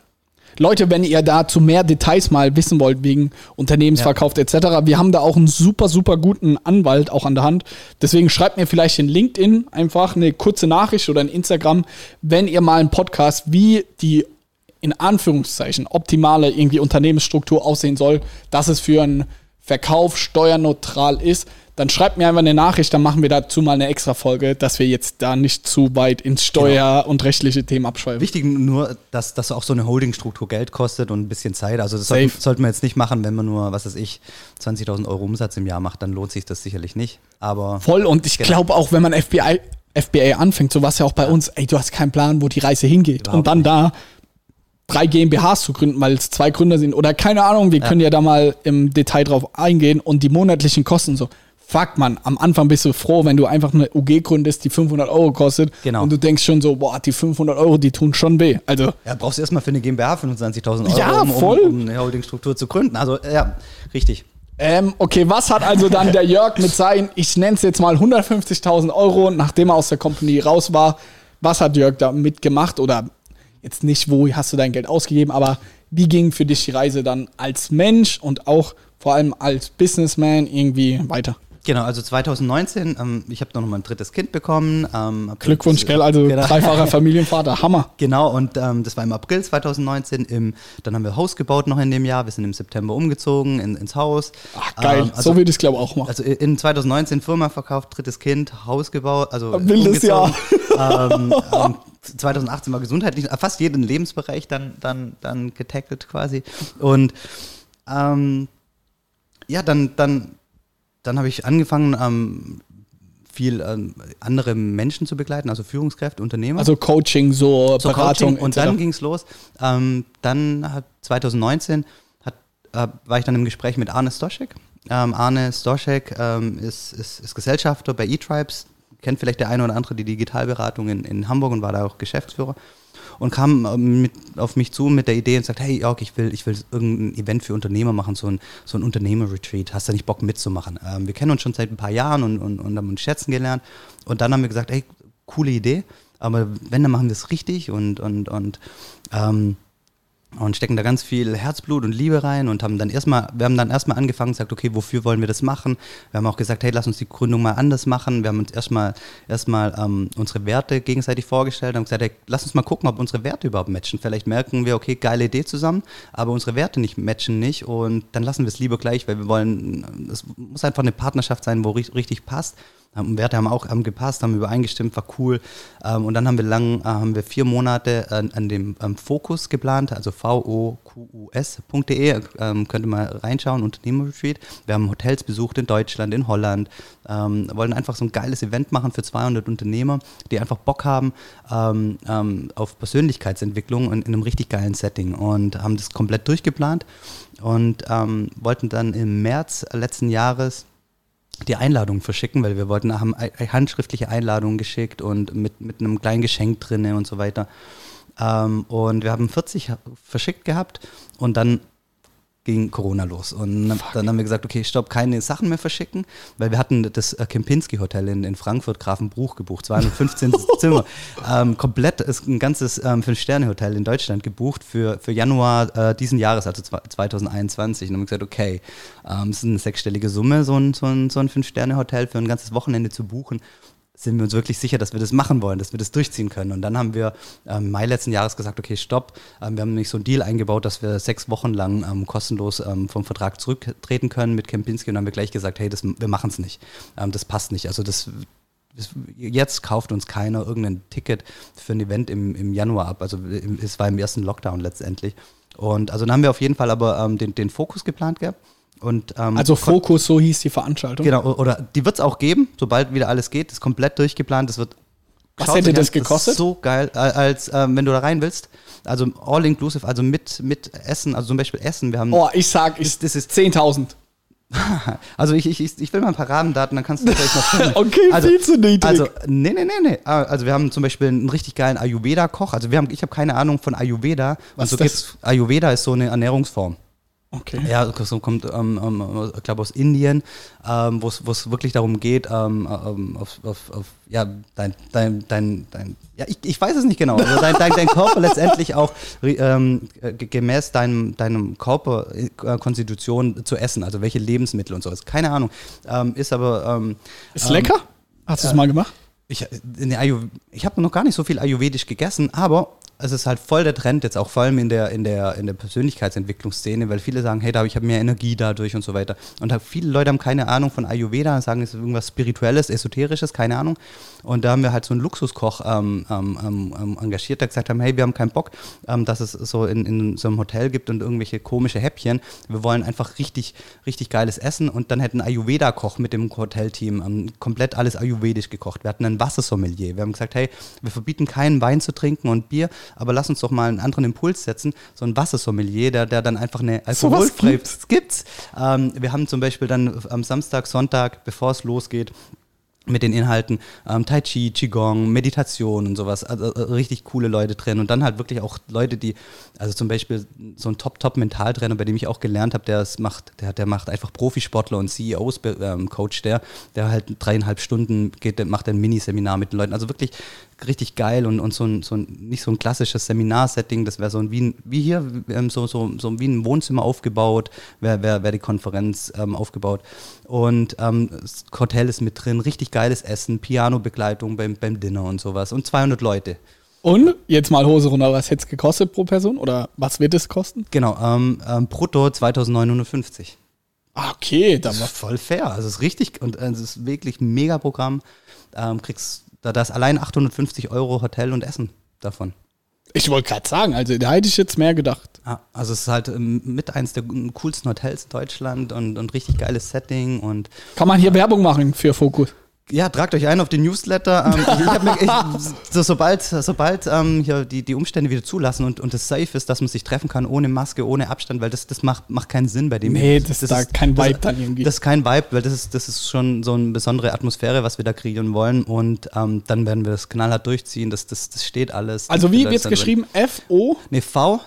Leute, wenn ihr dazu mehr Details mal wissen wollt, wegen Unternehmensverkauf ja. etc., wir haben da auch einen super, super guten Anwalt auch an der Hand. Deswegen schreibt mir vielleicht in LinkedIn einfach eine kurze Nachricht oder in Instagram, wenn ihr mal einen Podcast, wie die in Anführungszeichen optimale irgendwie Unternehmensstruktur aussehen soll, dass es für einen Verkauf steuerneutral ist, dann schreibt mir einfach eine Nachricht, dann machen wir dazu mal eine extra Folge, dass wir jetzt da nicht zu weit ins Steuer- genau. und rechtliche Themen abschweifen. Wichtig nur, dass, dass auch so eine Holdingstruktur Geld kostet und ein bisschen Zeit. Also das sollten, sollten wir jetzt nicht machen, wenn man nur, was weiß ich, 20.000 Euro Umsatz im Jahr macht, dann lohnt sich das sicherlich nicht. Aber Voll und ich genau. glaube auch, wenn man FBI, FBA anfängt, so war es ja auch bei ja. uns, ey, du hast keinen Plan, wo die Reise hingeht. Überhaupt und dann nicht. da drei GmbHs zu gründen, weil es zwei Gründer sind oder keine Ahnung, wir ja. können ja da mal im Detail drauf eingehen und die monatlichen Kosten so fuck man, am Anfang bist du froh, wenn du einfach eine UG gründest, die 500 Euro kostet genau. und du denkst schon so, boah, die 500 Euro, die tun schon weh. Also ja, brauchst du erstmal für eine GmbH 25.000 Euro, ja, um, voll. Um, um eine Holdingstruktur zu gründen. Also ja, richtig. Ähm, okay, was hat also dann der Jörg mit seinen, ich nenne es jetzt mal 150.000 Euro, nachdem er aus der Company raus war, was hat Jörg da mitgemacht oder jetzt nicht, wo hast du dein Geld ausgegeben, aber wie ging für dich die Reise dann als Mensch und auch vor allem als Businessman irgendwie weiter? Genau, also 2019, ähm, ich habe noch mal ein drittes Kind bekommen. Ähm, Glückwunsch, gell? Also genau. dreifacher Familienvater, Hammer. Genau, und ähm, das war im April 2019. Im, dann haben wir Haus gebaut noch in dem Jahr. Wir sind im September umgezogen in, ins Haus. Ach, geil, ähm, also, so würde ich glaube auch machen. Also in 2019 Firma verkauft, drittes Kind, Haus gebaut. Also Wildes Jahr. 2018 ähm, war gesundheitlich, fast jeden Lebensbereich dann, dann, dann getackelt quasi. Und ähm, ja, dann, dann dann habe ich angefangen, ähm, viel ähm, andere Menschen zu begleiten, also Führungskräfte, Unternehmer. Also Coaching, so, so Beratung. Coaching. Und dann ging es los. Ähm, dann hat 2019 hat, äh, war ich dann im Gespräch mit Arne Stoschek. Ähm, Arne Stoschek ähm, ist, ist, ist, Gesellschafter bei eTribes, kennt vielleicht der eine oder andere die Digitalberatung in, in Hamburg und war da auch Geschäftsführer und kam ähm, mit, auf mich zu mit der Idee und sagt, hey Jörg, ich will, ich will irgendein Event für Unternehmer machen, so ein, so ein Unternehmer-Retreat. Hast du nicht Bock mitzumachen? Ähm, wir kennen uns schon seit ein paar Jahren und, und, und haben uns schätzen gelernt. Und dann haben wir gesagt, hey, coole Idee, aber wenn, dann machen wir es richtig und, und, und ähm, und stecken da ganz viel Herzblut und Liebe rein und haben dann erstmal, wir haben dann erstmal angefangen gesagt, okay, wofür wollen wir das machen? Wir haben auch gesagt, hey, lass uns die Gründung mal anders machen. Wir haben uns erstmal erstmal ähm, unsere Werte gegenseitig vorgestellt und gesagt, hey, lass uns mal gucken, ob unsere Werte überhaupt matchen. Vielleicht merken wir, okay, geile Idee zusammen, aber unsere Werte nicht matchen nicht und dann lassen wir es lieber gleich, weil wir wollen, es muss einfach eine Partnerschaft sein, wo richtig passt. Werte haben auch haben gepasst, haben übereingestimmt, war cool. Ähm, und dann haben wir lang, äh, haben wir vier Monate an, an dem ähm, Fokus geplant, also voqus.de, ähm, könnt ihr mal reinschauen, Unternehmerretreat. Wir haben Hotels besucht in Deutschland, in Holland, ähm, wollen einfach so ein geiles Event machen für 200 Unternehmer, die einfach Bock haben ähm, ähm, auf Persönlichkeitsentwicklung in, in, einem richtig geilen Setting und haben das komplett durchgeplant und wollten dann im März letzten Jahres die Einladung verschicken, weil wir wollten, haben handschriftliche Einladungen geschickt und mit, mit einem kleinen Geschenk drin und so weiter. Ähm, und wir haben 40 verschickt gehabt und dann ging Corona los. Und dann, dann haben wir gesagt, okay, stopp, keine Sachen mehr verschicken, weil wir hatten das äh, Kempinski Hotel in, in Frankfurt, Grafenbruch gebucht, 215 Zimmer. Ähm, komplett ist ein ganzes ähm, Fünf-Sterne-Hotel in Deutschland gebucht für, für Januar äh, diesen Jahres, also 2021. Und dann haben wir gesagt, okay, ähm, es ist eine sechsstellige Summe, so ein, so ein, so ein Fünf-Sterne-Hotel für ein ganzes Wochenende zu buchen sind wir uns wirklich sicher, dass wir das machen wollen, dass wir das durchziehen können. Und dann haben wir ähm, Mai letzten Jahres gesagt, okay, stopp. Ähm, wir haben nämlich so einen Deal eingebaut, dass wir sechs Wochen lang ähm, kostenlos ähm, vom Vertrag zurücktreten können mit Kempinski. Und dann haben wir gleich gesagt, hey, das, wir machen es nicht. Ähm, das passt nicht. Also das, das, jetzt kauft uns keiner irgendein Ticket für ein Event im, im Januar ab. Also es war im ersten Lockdown letztendlich. Und also dann haben wir auf jeden Fall aber ähm, den, den Fokus geplant gehabt. Und, ähm, also Fokus, so hieß die Veranstaltung. Genau, oder die wird es auch geben, sobald wieder alles geht. Das ist komplett durchgeplant. Das wird. Was hätte das gekostet? Das so geil, als ähm, wenn du da rein willst. Also all inclusive, also mit, mit Essen, also zum Beispiel Essen. Wir haben. Oh, ich sag, ich, das ist 10.000. Also ich, ich, ich will mal ein paar Rahmendaten, dann kannst du vielleicht noch finden. okay, also, viel zu niedrig. Also, nee, nee, nee, nee. Ah, also wir haben zum Beispiel einen richtig geilen Ayurveda-Koch. Also wir haben, ich habe keine Ahnung von Ayurveda. Was also ist das? Ayurveda ist so eine Ernährungsform. Okay. Ja, so kommt, ähm, ähm, ich glaube, aus Indien, ähm, wo es wirklich darum geht, ähm, ähm, auf, auf, auf, ja, dein, dein, dein, dein, ja, ich, ich weiß es nicht genau, also dein, dein, dein Körper letztendlich auch ähm, gemäß deinem, deinem Körperkonstitution äh, zu essen, also welche Lebensmittel und sowas. Keine Ahnung. Ähm, ist aber. Ähm, ist lecker? Hast du es äh, mal gemacht? Ich, ich habe noch gar nicht so viel Ayurvedisch gegessen, aber es ist halt voll der Trend jetzt auch vor allem in der, in der, in der Persönlichkeitsentwicklungsszene, weil viele sagen, hey, da ich habe mehr Energie dadurch und so weiter. Und viele Leute haben keine Ahnung von Ayurveda, sagen, es ist irgendwas Spirituelles, Esoterisches, keine Ahnung. Und da haben wir halt so einen Luxuskoch ähm, ähm, ähm, ähm engagiert, der gesagt haben, hey, wir haben keinen Bock, ähm, dass es so in, in so einem Hotel gibt und irgendwelche komische Häppchen. Wir wollen einfach richtig, richtig geiles Essen und dann hätten Ayurveda-Koch mit dem Hotelteam ähm, komplett alles ayurvedisch gekocht. Wir hatten einen Wassersommelier. Wir haben gesagt, hey, wir verbieten keinen Wein zu trinken und Bier, aber lass uns doch mal einen anderen Impuls setzen. So ein Wassersommelier, der, der dann einfach eine alkoholfreie... So gibt's. gibt's. Ähm, wir haben zum Beispiel dann am Samstag, Sonntag, bevor es losgeht, mit den Inhalten ähm, Tai Chi, Qigong, Meditation und sowas. Also äh, richtig coole Leute drin. Und dann halt wirklich auch Leute, die, also zum Beispiel so ein Top-Top-Mentaltrainer, bei dem ich auch gelernt habe, der macht, der, der macht einfach Profisportler und CEOs ähm, Coach, der, der halt dreieinhalb Stunden geht, macht ein Miniseminar mit den Leuten. Also wirklich richtig geil und, und so, ein, so ein, nicht so ein klassisches Seminarsetting, das wäre so ein, wie, ein, wie hier, ähm, so, so, so wie ein Wohnzimmer aufgebaut, wäre wär, wär die Konferenz ähm, aufgebaut. Und ähm, das Hotel ist mit drin, richtig geiles Essen, Piano-Begleitung beim, beim Dinner und sowas und 200 Leute. Und jetzt mal Hose runter, was hätte es gekostet pro Person oder was wird es kosten? Genau, ähm, ähm, brutto 2950. Ah, okay, dann war voll fair. Also es ist richtig und äh, es ist wirklich ein Mega-Programm. Ähm, kriegst da das allein 850 Euro Hotel und Essen davon. Ich wollte gerade sagen, also da hätte ich jetzt mehr gedacht. Ah, also es ist halt ähm, mit eins der coolsten Hotels in Deutschland und, und richtig geiles Setting und. Kann man hier Werbung machen für Fokus? Ja, tragt euch ein auf den Newsletter. Ähm, ich, ich mir, ich, so, sobald sobald ähm, hier die, die Umstände wieder zulassen und, und es safe ist, dass man sich treffen kann ohne Maske, ohne Abstand, weil das, das macht, macht keinen Sinn bei dem. Nee, das, das ist da kein Vibe das, dann irgendwie. Das ist kein Vibe, weil das ist, das ist schon so eine besondere Atmosphäre, was wir da kreieren wollen. Und ähm, dann werden wir das knallhart durchziehen. Das, das, das steht alles. Also wie wird es geschrieben? F-O? Nee, V-O-Q-U-S.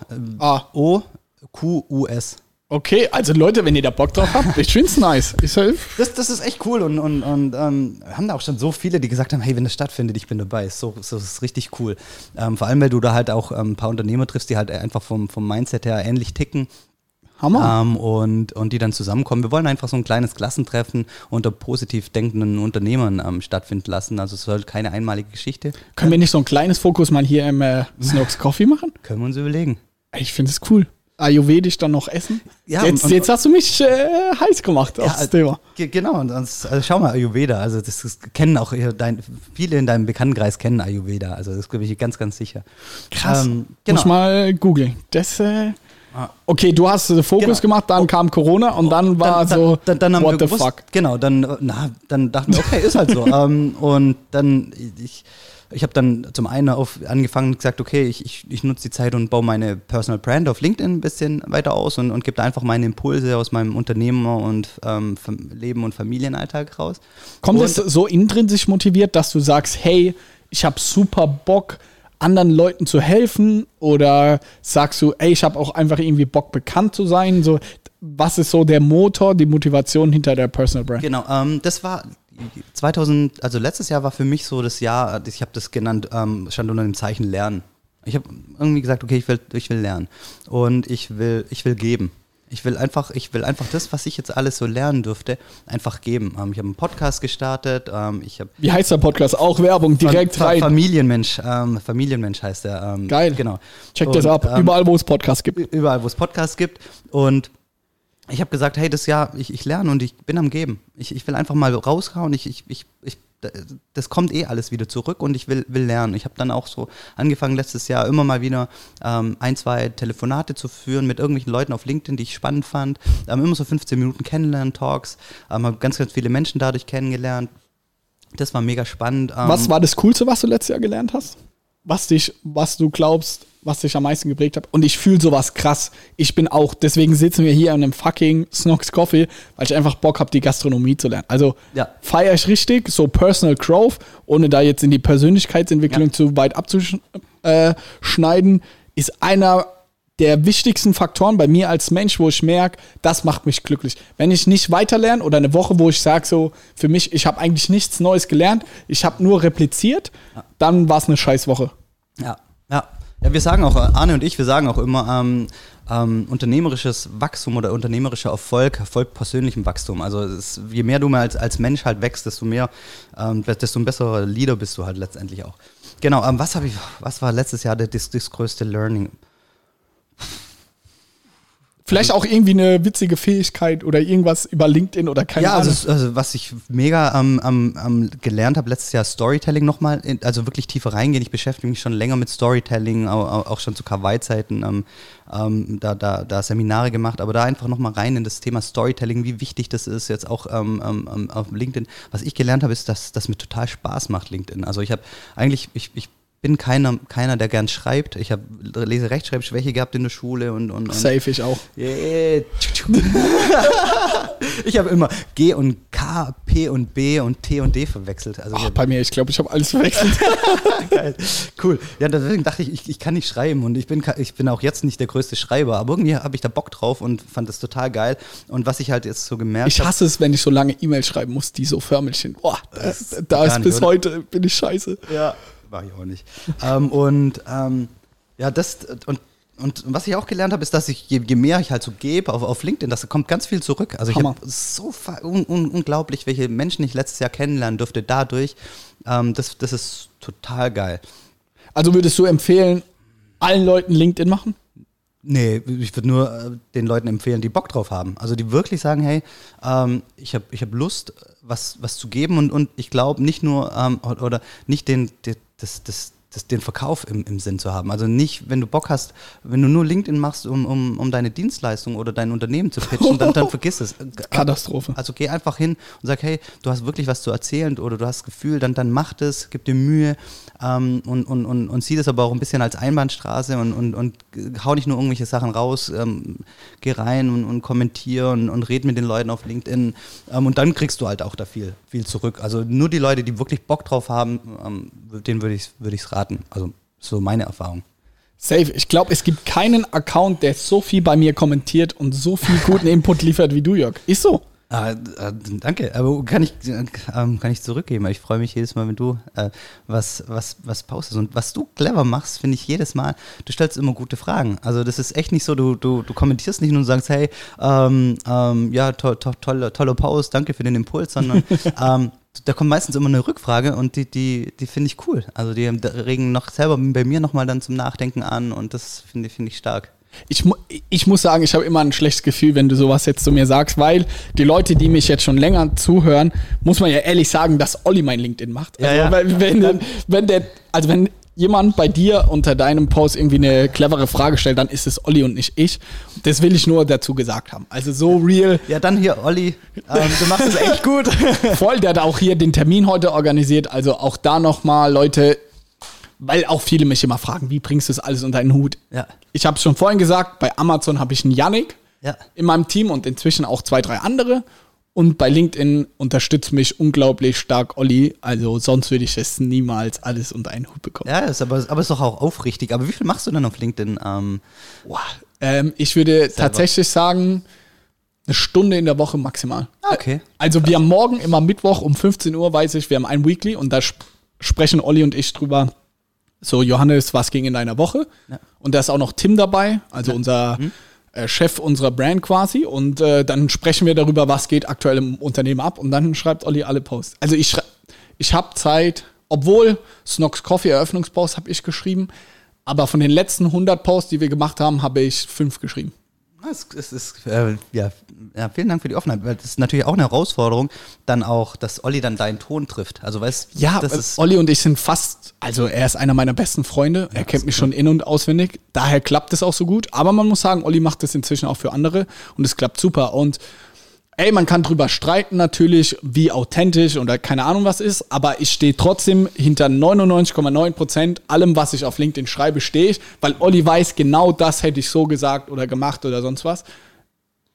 Okay, also Leute, wenn ihr da Bock drauf habt, ich find's nice. Ich das, das ist echt cool und, und, und ähm, haben da auch schon so viele, die gesagt haben, hey, wenn das stattfindet, ich bin dabei. So, so ist richtig cool. Ähm, vor allem, weil du da halt auch ähm, ein paar Unternehmer triffst, die halt einfach vom, vom Mindset her ähnlich ticken. Hammer. Ähm, und, und die dann zusammenkommen. Wir wollen einfach so ein kleines Klassentreffen unter positiv denkenden Unternehmern ähm, stattfinden lassen. Also es soll keine einmalige Geschichte. Können wir nicht so ein kleines Fokus mal hier im äh, Snooks Coffee machen? Können wir uns überlegen. Ich finde es cool. Ayurvedisch dann noch essen? Ja, jetzt, und, jetzt hast du mich äh, heiß gemacht ja, das Thema. Genau, und sonst, also schau mal, Ayurveda, also das, das kennen auch dein, viele in deinem Bekanntenkreis kennen Ayurveda, also das bin ich ganz, ganz sicher. Krass, ähm, genau. muss mal googeln. Das, äh, ah. Okay, du hast äh, Fokus genau. gemacht, dann oh. kam Corona und dann war dann, so, dann, dann, dann what the gewusst, fuck. Genau, dann, na, dann dachten wir, okay, ist halt so. ähm, und dann, ich ich habe dann zum einen auf, angefangen und gesagt, okay, ich, ich, ich nutze die Zeit und baue meine Personal Brand auf LinkedIn ein bisschen weiter aus und, und gebe da einfach meine Impulse aus meinem Unternehmer- und ähm, Leben- und Familienalltag raus. Kommt und es so intrinsisch motiviert, dass du sagst, hey, ich habe super Bock, anderen Leuten zu helfen? Oder sagst du, ey, ich habe auch einfach irgendwie Bock, bekannt zu sein? So, was ist so der Motor, die Motivation hinter der Personal Brand? Genau, ähm, das war 2000, also letztes Jahr war für mich so das Jahr, ich habe das genannt, ähm, stand unter dem Zeichen Lernen. Ich habe irgendwie gesagt, okay, ich will, ich will lernen und ich will, ich will geben. Ich will einfach, ich will einfach das, was ich jetzt alles so lernen dürfte, einfach geben. Ähm, ich habe einen Podcast gestartet. Ähm, ich hab Wie heißt der Podcast? Auch Werbung direkt Fa rein. Familienmensch, ähm, Familienmensch heißt der. Ähm, Geil. Genau. Check das ab. ähm, Überall, wo es Podcasts gibt. überall, wo es Podcasts gibt. Und ich habe gesagt, hey, das Jahr, ich, ich lerne und ich bin am Geben. Ich, ich will einfach mal raushauen. Ich, ich, ich, ich, das kommt eh alles wieder zurück und ich will, will lernen. Ich habe dann auch so angefangen letztes Jahr immer mal wieder ähm, ein, zwei Telefonate zu führen mit irgendwelchen Leuten auf LinkedIn, die ich spannend fand. Ähm, immer so 15 Minuten Kennenlernen-Talks. Ähm, habe ganz, ganz viele Menschen dadurch kennengelernt. Das war mega spannend. Ähm, Was war das Coolste, was du letztes Jahr gelernt hast? Was dich, was du glaubst, was dich am meisten geprägt hat? Und ich fühle sowas krass. Ich bin auch, deswegen sitzen wir hier an einem fucking Snox Coffee, weil ich einfach Bock habe, die Gastronomie zu lernen. Also Ja. feiere ich richtig, so Personal Growth, ohne da jetzt in die Persönlichkeitsentwicklung Ja. zu weit abzuschneiden, ist einer der wichtigsten Faktoren bei mir als Mensch, wo ich merke, das macht mich glücklich. Wenn ich nicht weiterlerne oder eine Woche, wo ich sage so, für mich, ich habe eigentlich nichts Neues gelernt, ich habe nur repliziert, dann war es eine scheiß Woche. Ja, ja. Ja, wir sagen auch, Arne und ich, wir sagen auch immer, ähm, ähm, unternehmerisches Wachstum oder unternehmerischer Erfolg folgt persönlichem Wachstum. Also es, je mehr du mal als, als Mensch halt wächst, desto mehr, ähm, desto ein besserer Leader bist du halt letztendlich auch. Genau, ähm, was habe ich, was war letztes Jahr das, das größte Learning? Vielleicht auch irgendwie eine witzige Fähigkeit oder irgendwas über LinkedIn oder keine ja, Ahnung. also, also was ich mega ähm, ähm, gelernt habe letztes Jahr, Storytelling nochmal, also wirklich tiefer reingehen. Ich beschäftige mich schon länger mit Storytelling, au- au- auch schon zu Kawaii-Zeiten, ähm, ähm, da, da, da Seminare gemacht, aber da einfach nochmal rein in das Thema Storytelling, wie wichtig das ist, jetzt auch ähm, ähm, auf LinkedIn. Was ich gelernt habe, ist, dass das mir total Spaß macht, LinkedIn. Also ich habe eigentlich, ich, ich bin keiner, keiner, der gern schreibt. Ich habe Lese-Rechtschreibschwäche gehabt in der Schule und, und, und Safe ich auch. Yeah. ich habe immer G und K, P und B und T und D verwechselt. Also Ach, hab, bei mir, ich glaube, ich habe alles verwechselt. geil. Cool. Ja, deswegen dachte ich, ich, ich kann nicht schreiben und ich bin, ich bin auch jetzt nicht der größte Schreiber, aber irgendwie habe ich da Bock drauf und fand das total geil. Und was ich halt jetzt so gemerkt Ich hasse es, wenn ich so lange E-Mails schreiben muss, die so förmlich sind. Boah, da, da gar ist nicht, bis oder? heute, bin ich scheiße. Ja, war ich auch nicht. ähm, und ähm, ja, das und und was ich auch gelernt habe, ist, dass ich, je, je mehr ich halt so gebe auf, auf LinkedIn, das kommt ganz viel zurück. Also ich Hammer. habe so un, un, unglaublich, welche Menschen ich letztes Jahr kennenlernen durfte dadurch. Ähm, das, das ist total geil. Also würdest du empfehlen, allen Leuten LinkedIn machen? Nee, ich würde nur äh, den Leuten empfehlen, die Bock drauf haben. Also die wirklich sagen, hey, ähm, ich habe ich hab Lust, was, was zu geben und, und ich glaube nicht nur ähm, oder, nicht den, den, das, das, das, den Verkauf im, im Sinn zu haben. Also nicht, wenn du Bock hast, wenn du nur LinkedIn machst, um, um, um deine Dienstleistung oder dein Unternehmen zu pitchen, dann, dann vergiss es. Katastrophe. Also geh einfach hin und sag, hey, du hast wirklich was zu erzählen oder du hast das Gefühl, dann, dann mach das, gib dir Mühe ähm, und, und, und, und sieh das aber auch ein bisschen als Einbahnstraße und, und, und hau nicht nur irgendwelche Sachen raus, ähm, geh rein und, und kommentier und, und red mit den Leuten auf LinkedIn ähm, und dann kriegst du halt auch da viel, viel zurück. Also nur die Leute, die wirklich Bock drauf haben, ähm, denen würde ich es würd ich's raten. Also so meine Erfahrung. Safe. Ich glaube, es gibt keinen Account, der so viel bei mir kommentiert und so viel guten Input liefert wie du, Jörg. Ist so. Ah, äh, danke, aber kann ich, äh, ähm, kann ich zurückgeben. Ich freue mich jedes Mal, wenn du äh, was, was, was postest. Und was du clever machst, finde ich jedes Mal, du stellst immer gute Fragen. Also das ist echt nicht so, du, du, du kommentierst nicht nur und sagst, hey, ähm, ähm, ja, to, to, tolle, tolle Post, danke für den Impuls, sondern ähm, da kommt meistens immer eine Rückfrage und die, die, die finde ich cool. Also die regen noch selber bei mir nochmal dann zum Nachdenken an und das finde finde ich stark. Ich, mu ich muss sagen, ich habe immer ein schlechtes Gefühl, wenn du sowas jetzt zu mir sagst, weil die Leute, die mich jetzt schon länger zuhören, muss man ja ehrlich sagen, dass Olli mein LinkedIn macht. Ja, Also, ja. Wenn, wenn, wenn der, also wenn jemand bei dir unter deinem Post irgendwie eine clevere Frage stellt, dann ist es Olli und nicht ich. Das will ich nur dazu gesagt haben. Also so real. Ja, dann hier, Olli, ähm, du machst es echt gut. Voll, der hat auch hier den Termin heute organisiert. Also auch da nochmal, Leute, weil auch viele mich immer fragen, wie bringst du das alles unter einen Hut? Ja. Ich habe es schon vorhin gesagt, bei Amazon habe ich einen Yannick Ja. in meinem Team und inzwischen auch zwei, drei andere. Und bei LinkedIn unterstützt mich unglaublich stark Olli. Also sonst würde ich es niemals alles unter einen Hut bekommen. Ja, ist aber, aber ist doch auch aufrichtig. Aber wie viel machst du denn auf LinkedIn? Ähm, Boah, ähm, ich würde tatsächlich sagen, Eine Stunde in der Woche maximal. Ah, okay. Also wir haben morgen immer Mittwoch um 15 Uhr, weiß ich, wir haben ein Weekly und da sp sprechen Olli und ich drüber. So, Johannes, was ging in deiner Woche? Ja. Und da ist auch noch Tim dabei, also unser äh, Chef unserer Brand quasi. Und äh, dann sprechen wir darüber, was geht aktuell im Unternehmen ab. Und dann schreibt Olli alle Posts. Also ich, ich habe Zeit, obwohl Snox Coffee Eröffnungspost habe ich geschrieben. Aber von den letzten 100 Posts, die wir gemacht haben, habe ich fünf geschrieben. Es, es ist, äh, ja, ja, vielen Dank für die Offenheit. weil Das ist natürlich auch eine Herausforderung, dann auch, dass Olli dann deinen Ton trifft. Also weißt Ja, das äh, ist, Olli und ich sind fast, also er ist einer meiner besten Freunde. er kennt mich schon in- und auswendig. Daher klappt es auch so gut. Aber man muss sagen, Olli macht das inzwischen auch für andere und es klappt super. Und ey, man kann drüber streiten natürlich, wie authentisch oder keine Ahnung was ist. Aber ich stehe trotzdem hinter 99,9 Prozent allem, was ich auf LinkedIn schreibe, stehe ich, weil Olli weiß, genau das hätte ich so gesagt oder gemacht oder sonst was.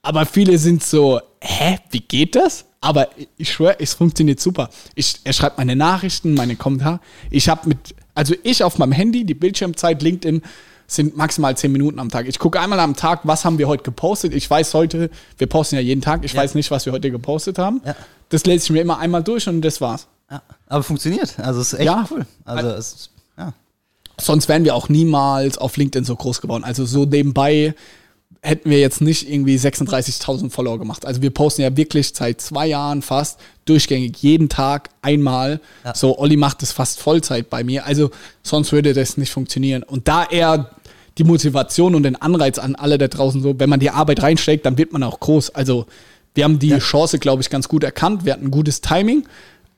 Aber viele sind so, hä, wie geht das? Aber ich schwöre, es funktioniert super. Ich, er schreibt meine Nachrichten, meine Kommentare. Ich habe mit, also ich auf meinem Handy, die Bildschirmzeit LinkedIn sind maximal 10 Minuten am Tag. Ich gucke einmal am Tag, was haben wir heute gepostet. Ich weiß heute, wir posten ja jeden Tag, ich Ja. weiß nicht, was wir heute gepostet haben. Ja. Das lese ich mir immer einmal durch und das war's. ja, aber funktioniert. Also es ist echt Ja. cool. Also es ist, ja. Sonst wären wir auch niemals auf LinkedIn so groß geworden. Also so nebenbei hätten wir jetzt nicht irgendwie 36.000 Follower gemacht. Also wir posten ja wirklich seit zwei Jahren fast durchgängig jeden Tag einmal. Ja. So Olli macht es fast Vollzeit bei mir. Also sonst würde das nicht funktionieren. Und da er die Motivation und den Anreiz an alle da draußen so, wenn man die Arbeit reinsteckt, dann wird man auch groß. Also wir haben die Chance, glaube ich, ganz gut erkannt. Wir hatten ein gutes Timing.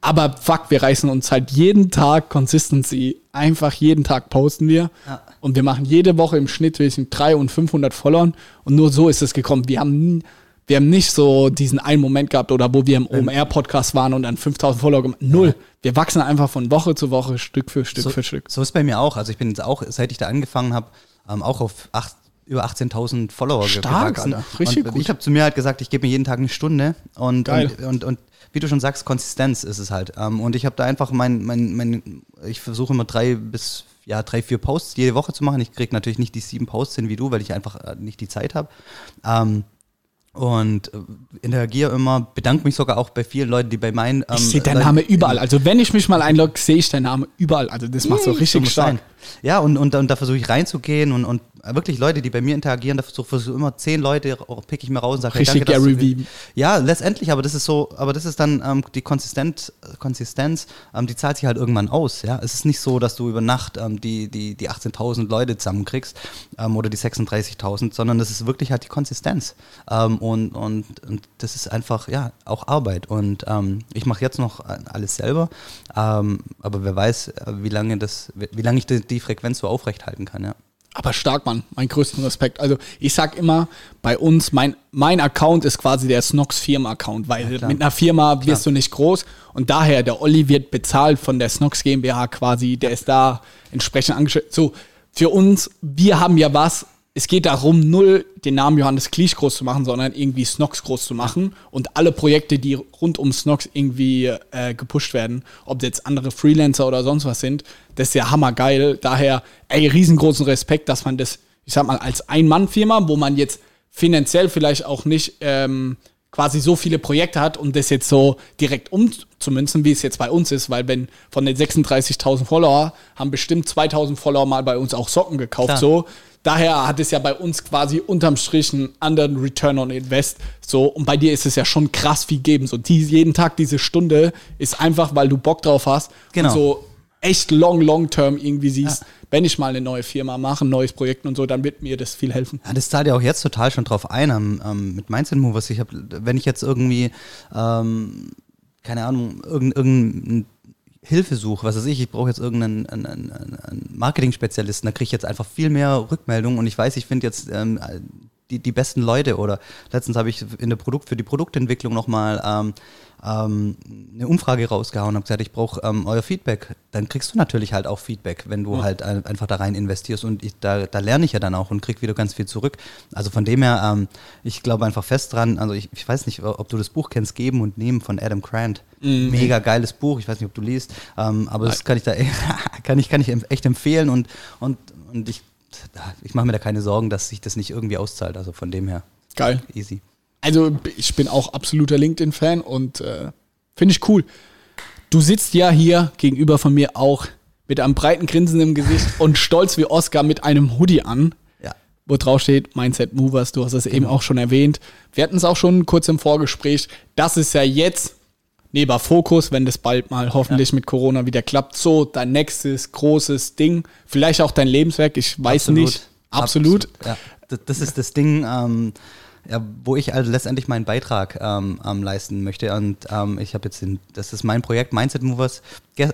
Aber fuck, wir reißen uns halt jeden Tag Consistency. Einfach jeden Tag posten wir. Ja. Und wir machen jede Woche im Schnitt zwischen 300 und 500 Followern. Und nur so ist es gekommen. Wir haben, wir haben nicht so diesen einen Moment gehabt oder wo wir im OMR-Podcast waren und dann 5000 Follower gemacht. Null. Wir wachsen einfach von Woche zu Woche, Stück für Stück so, für Stück. So ist bei mir auch. Also ich bin jetzt auch, seit ich da angefangen habe, ähm, auch auf acht, über 18.000 Follower Stark, gewachsen. Alter. Richtig und gut. Ich habe zu mir halt gesagt, ich gebe mir jeden Tag eine Stunde und, und, und, und wie du schon sagst, Konsistenz ist es halt. Ähm, und ich habe da einfach mein, mein, mein ich versuche immer drei bis ja, drei, vier Posts jede Woche zu machen. Ich kriege natürlich nicht die sieben Posts hin wie du, weil ich einfach äh, nicht die Zeit habe. Ähm, und äh, interagiere immer, bedanke mich sogar auch bei vielen Leuten, die bei meinen. Ähm, Ich sehe deinen Namen überall. Also wenn ich mich mal einlogge, sehe ich deinen Namen überall. Also das macht so richtig stark. sein. Ja, und, und, und da versuche ich reinzugehen und, und wirklich Leute, die bei mir interagieren, da versuche versuche immer zehn Leute, pick ich mir raus und sage, Richtig dass Gary du-. Ja, letztendlich, aber das ist so, aber das ist dann ähm, die Konsistent, Konsistenz, ähm, die zahlt sich halt irgendwann aus. Ja, es ist nicht so, dass du über Nacht ähm, die, die, die 18.000 Leute zusammenkriegst ähm, oder die 36.000, sondern das ist wirklich halt die Konsistenz. Ähm, und, und, und das ist einfach, ja, auch Arbeit. Und ähm, ich mache jetzt noch äh, alles selber, aber wer weiß, äh, wie lange das, wie lange ich die, die Frequenz so aufrechthalten kann, ja. Aber stark, Mann. Mein größten Respekt. Also ich sag immer, bei uns, mein, mein Account ist quasi der Snox Firma-Account, weil klar. mit einer Firma wirst du nicht groß und daher, der Olli wird bezahlt von der Snox GmbH quasi, der ist da entsprechend angestellt. So, für uns, wir haben ja was, es geht darum, null den Namen Johannes Klich groß zu machen, sondern irgendwie Snox groß zu machen und alle Projekte, die rund um Snox irgendwie äh, gepusht werden, ob jetzt andere Freelancer oder sonst was sind, das ist ja hammergeil. Daher, ey, riesengroßen Respekt, dass man das, ich sag mal, als Ein-Mann-Firma, wo man jetzt finanziell vielleicht auch nicht ähm, quasi so viele Projekte hat, um das jetzt so direkt umzumünzen, wie es jetzt bei uns ist, weil wenn von den 36.000 Follower haben bestimmt 2.000 Follower mal bei uns auch Socken gekauft, Klar. so. Daher hat es ja bei uns quasi unterm Strich einen anderen Return on Invest. So, und bei dir ist es ja schon krass viel geben. So, die, jeden Tag diese Stunde ist einfach, weil du Bock drauf hast. Genau. Und so echt long, long term irgendwie siehst, wenn ich mal eine neue Firma mache, ein neues Projekt und so, dann wird mir das viel helfen. Ja, das zahlt ja auch jetzt total schon drauf ein ähm, mit Mindset Movers. Ich habe, wenn ich jetzt irgendwie, ähm, keine Ahnung, irgendein, irgendein Hilfe suche, was weiß ich, ich brauche jetzt irgendeinen einen, einen, einen Marketing-Spezialisten, da kriege ich jetzt einfach viel mehr Rückmeldungen und ich weiß, ich finde jetzt ähm, die, die besten Leute oder letztens habe ich in der Produkt, für die Produktentwicklung nochmal ähm, ähm, eine Umfrage rausgehauen und habe gesagt, ich brauche ähm, euer Feedback. Dann kriegst du natürlich halt auch Feedback, wenn du halt ein, einfach da rein investierst und ich, da, da lerne ich ja dann auch und krieg wieder ganz viel zurück. Also von dem her, ähm, ich glaube einfach fest dran, also ich, ich weiß nicht, ob du das Buch kennst, Geben und Nehmen von Adam Grant. Mega geiles Buch, ich weiß nicht, ob du liest, ähm, aber das kann ich da kann ich, kann ich echt empfehlen und, und, und ich, ich mache mir da keine Sorgen, dass sich das nicht irgendwie auszahlt. Also von dem her, Geil. easy. Also ich bin auch absoluter LinkedIn-Fan und äh, finde ich cool. Du sitzt ja hier gegenüber von mir auch mit einem breiten Grinsen im Gesicht und stolz wie Oscar mit einem Hoodie an, Ja. wo drauf steht Mindset Movers. Du hast es eben auch schon erwähnt. Wir hatten es auch schon kurz im Vorgespräch. Das ist ja jetzt neben Fokus, wenn das bald mal hoffentlich mit Corona wieder klappt, so dein nächstes großes Ding. Vielleicht auch dein Lebenswerk, ich weiß nicht. Absolut. Ja. Das, das ist das Ding, ähm, ja, wo ich also letztendlich meinen Beitrag ähm, ähm, leisten möchte. Und ähm, ich habe jetzt, den, das ist mein Projekt Mindset Movers.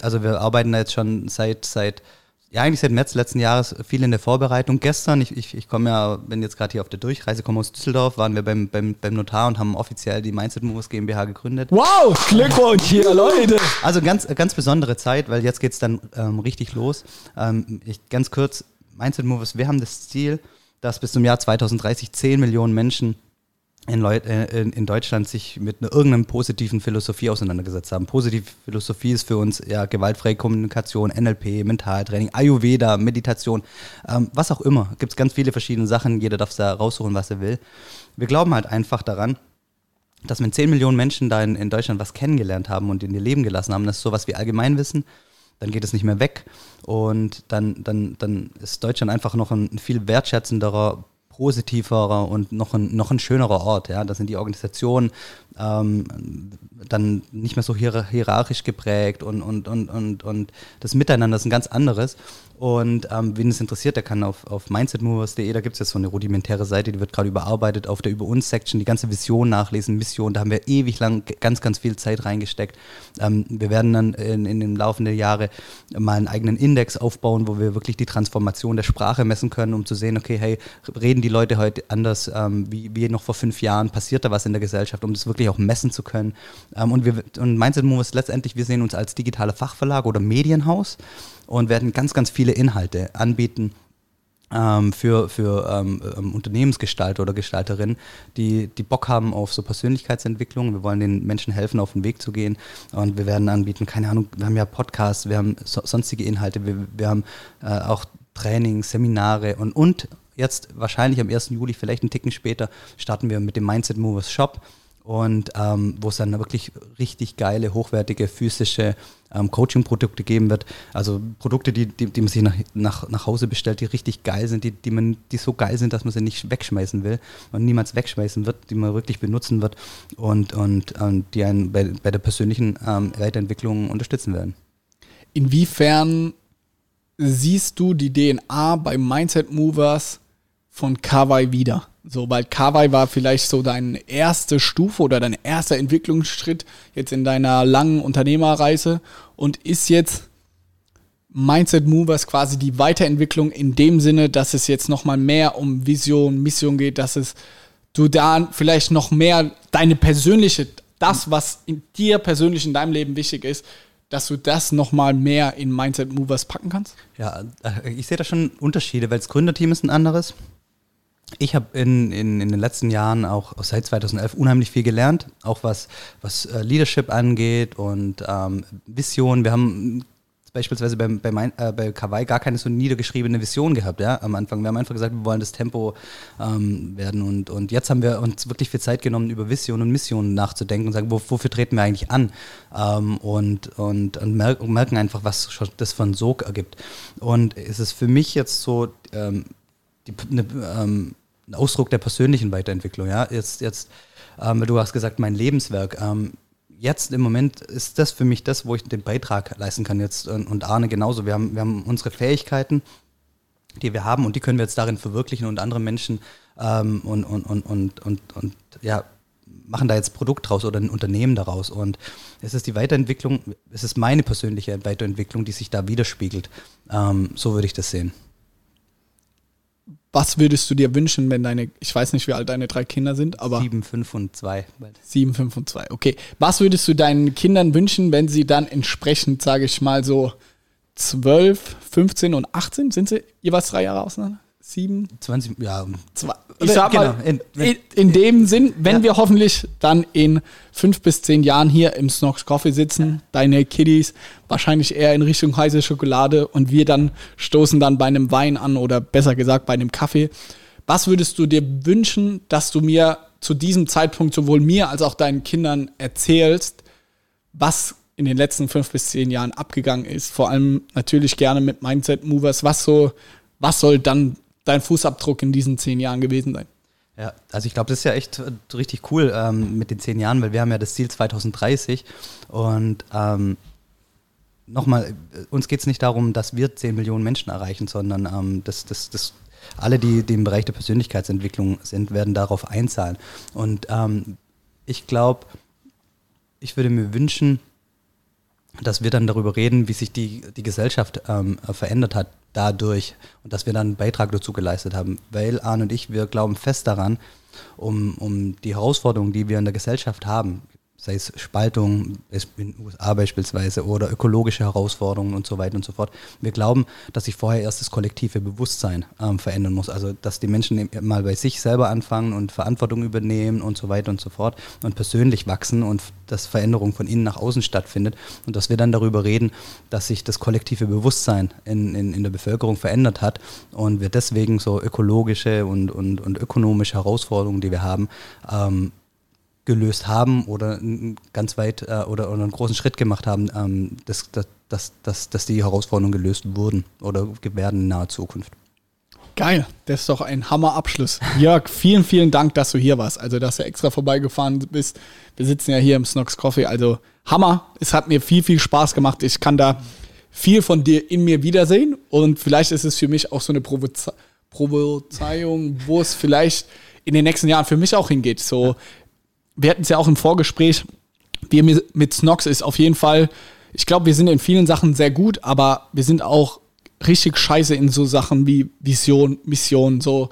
Also wir arbeiten da jetzt schon seit, seit ja, eigentlich seit März letzten Jahres viel in der Vorbereitung. Gestern, ich, ich, ich komme ja, bin jetzt gerade hier auf der Durchreise, komme aus Düsseldorf, waren wir beim, beim, beim Notar und haben offiziell die Mindset Movers GmbH gegründet. Wow, Glückwunsch hier, Leute. Also ganz, ganz besondere Zeit, weil jetzt geht es dann ähm, richtig los. Ähm, ich, ganz kurz, Mindset Movers, wir haben das Ziel, dass bis zum Jahr 2030 10 Millionen Menschen in, Leu äh, in, in Deutschland sich mit einer irgendeiner positiven Philosophie auseinandergesetzt haben. Positive Philosophie ist für uns ja gewaltfreie Kommunikation, NLP, Mentaltraining, Ayurveda, Meditation, ähm, was auch immer. Gibt es ganz viele verschiedene Sachen, jeder darf da raussuchen, was er will. Wir glauben halt einfach daran, dass wenn 10 Millionen Menschen da in, in Deutschland was kennengelernt haben und in ihr Leben gelassen haben, das ist sowas wie Allgemeinwissen, dann geht es nicht mehr weg. Und dann, dann, dann ist Deutschland einfach noch ein viel wertschätzenderer, positiverer und noch ein, noch ein schönerer Ort. Ja? Da sind die Organisationen ähm, dann nicht mehr so hier, hierarchisch geprägt und, und, und, und, und das Miteinander ist ein ganz anderes. Und ähm, wen es interessiert, der kann auf, auf mindsetmovers.de, da gibt es jetzt so eine rudimentäre Seite, die wird gerade überarbeitet, auf der Über uns-Section die ganze Vision nachlesen, Mission, da haben wir ewig lang ganz, ganz viel Zeit reingesteckt. Ähm, wir werden dann in, in den laufenden Jahre mal einen eigenen Index aufbauen, wo wir wirklich die Transformation der Sprache messen können, um zu sehen, okay, hey, reden die Leute heute anders ähm, wie, wie noch vor fünf Jahren, passiert da was in der Gesellschaft, um das wirklich auch messen zu können. Ähm, und wir und Mindset Movers letztendlich, wir sehen uns als digitaler Fachverlag oder Medienhaus und werden ganz, ganz viele Inhalte anbieten ähm, für, für ähm, ähm, Unternehmensgestalter oder Gestalterinnen, die, die Bock haben auf so Persönlichkeitsentwicklung. Wir wollen den Menschen helfen, auf den Weg zu gehen. Und wir werden anbieten, keine Ahnung, wir haben ja Podcasts, wir haben so, sonstige Inhalte, wir, wir haben äh, auch Trainings, Seminare und, und jetzt wahrscheinlich am 1. Juli, vielleicht einen Ticken später, starten wir mit dem Mindset Movers Shop und ähm, wo es dann wirklich richtig geile, hochwertige, physische ähm, Coaching-Produkte geben wird. Also Produkte, die, die, die man sich nach, nach, nach Hause bestellt, die richtig geil sind, die, die, man, die so geil sind, dass man sie nicht wegschmeißen will und niemals wegschmeißen wird, die man wirklich benutzen wird und, und, und die einen bei, bei der persönlichen ähm, Weiterentwicklung unterstützen werden. Inwiefern siehst du die DNA bei Mindset Movers von Kawai wieder? So, weil Kawai war vielleicht so deine erste Stufe oder dein erster Entwicklungsschritt jetzt in deiner langen Unternehmerreise und ist jetzt Mindset Movers quasi die Weiterentwicklung in dem Sinne, dass es jetzt nochmal mehr um Vision, Mission geht, dass es du da vielleicht noch mehr deine persönliche, das, was in dir persönlich in deinem Leben wichtig ist, dass du das nochmal mehr in Mindset Movers packen kannst? Ja, äh, ich sehe da schon Unterschiede, weil das Gründerteam ist ein anderes. Ich habe in, in, in den letzten Jahren auch seit 2011 unheimlich viel gelernt, auch was, was äh, Leadership angeht und ähm, Vision. Wir haben beispielsweise bei, bei, mein, äh, bei Kawaii gar keine so niedergeschriebene Vision gehabt, ja, am Anfang. Wir haben einfach gesagt, wir wollen das Tempo ähm, werden und, und jetzt haben wir uns wirklich viel Zeit genommen, über Vision und Mission nachzudenken und sagen, wo, wofür treten wir eigentlich an? Ähm, und, und, und merken, einfach, was das von Sog ergibt. Und es ist für mich jetzt so, ähm, die, ne, ähm, ein Ausdruck der persönlichen Weiterentwicklung. Ja? Jetzt, jetzt ähm, du hast gesagt, mein Lebenswerk. Ähm, jetzt im Moment ist das für mich das, wo ich den Beitrag leisten kann. Jetzt und, und Arne genauso. Wir haben, wir haben unsere Fähigkeiten, die wir haben und die können wir jetzt darin verwirklichen und andere Menschen ähm, und, und, und, und, und, und ja, machen da jetzt Produkt draus oder ein Unternehmen daraus. Und es ist die Weiterentwicklung, es ist meine persönliche Weiterentwicklung, die sich da widerspiegelt. Ähm, so würde ich das sehen. Was würdest du dir wünschen, wenn deine, ich weiß nicht, wie alt deine drei Kinder sind, aber Sieben, fünf und zwei. sieben, fünf und zwei. Okay. Was würdest du deinen Kindern wünschen, wenn sie dann entsprechend, sage ich mal so, 12, 15 und 18, sind sie jeweils drei Jahre auseinander? Sieben, 20, ja. zwei. Ich sag mal, genau, in- in, in dem Sinn, wenn Ja. wir hoffentlich dann in fünf bis zehn Jahren hier im Snox Coffee sitzen, deine Kiddies wahrscheinlich eher in Richtung heiße Schokolade und wir dann stoßen dann bei einem Wein an oder besser gesagt bei einem Kaffee. was würdest du dir wünschen, dass du mir zu diesem Zeitpunkt sowohl mir als auch deinen Kindern erzählst, was in den letzten fünf bis zehn Jahren abgegangen ist? Vor allem natürlich gerne mit Mindset Movers. Was so, was soll dann dein Fußabdruck in diesen zehn Jahren gewesen sein? Ja, also ich glaube, das ist ja echt äh, richtig cool ähm, mit den zehn Jahren, weil wir haben ja das Ziel 2030 und ähm, nochmal, äh, uns geht es nicht darum, dass wir zehn Millionen Menschen erreichen, sondern ähm, das, das, das, alle, die, die im Bereich der Persönlichkeitsentwicklung sind, werden darauf einzahlen. Und ähm, ich glaube, ich würde mir wünschen, dass wir dann darüber reden, wie sich die, die Gesellschaft ähm, verändert hat dadurch und dass wir dann einen Beitrag dazu geleistet haben. Weil Arne und ich, wir glauben fest daran, um, um die Herausforderungen, die wir in der Gesellschaft haben, sei es Spaltung in den USA beispielsweise oder ökologische Herausforderungen und so weiter und so fort. Wir glauben, dass sich vorher erst das kollektive Bewusstsein ähm, verändern muss. Also dass die Menschen mal bei sich selber anfangen und Verantwortung übernehmen und so weiter und so fort und persönlich wachsen und dass Veränderung von innen nach außen stattfindet und dass wir dann darüber reden, dass sich das kollektive Bewusstsein in, in, in der Bevölkerung verändert hat und wir deswegen so ökologische und, und, und ökonomische Herausforderungen, die wir haben, ähm, gelöst haben oder ganz weit äh, oder, oder, einen großen Schritt gemacht haben, ähm, dass, dass, dass, dass, die Herausforderungen gelöst wurden oder werden in naher Zukunft. Geil, das ist doch ein Hammerabschluss. Jörg, vielen, vielen Dank, dass du hier warst. Also, dass du extra vorbeigefahren bist. Wir sitzen ja hier im Snox Coffee. Also, Hammer. Es hat mir viel, viel Spaß gemacht. Ich kann da viel von dir in mir wiedersehen. Und vielleicht ist es für mich auch so eine Provoze Provoziehung, wo es vielleicht in den nächsten Jahren für mich auch hingeht. So, wir hatten es ja auch im Vorgespräch, wir mit Snox ist auf jeden Fall, ich glaube, wir sind in vielen Sachen sehr gut, aber wir sind auch richtig scheiße in so Sachen wie Vision, Mission, so.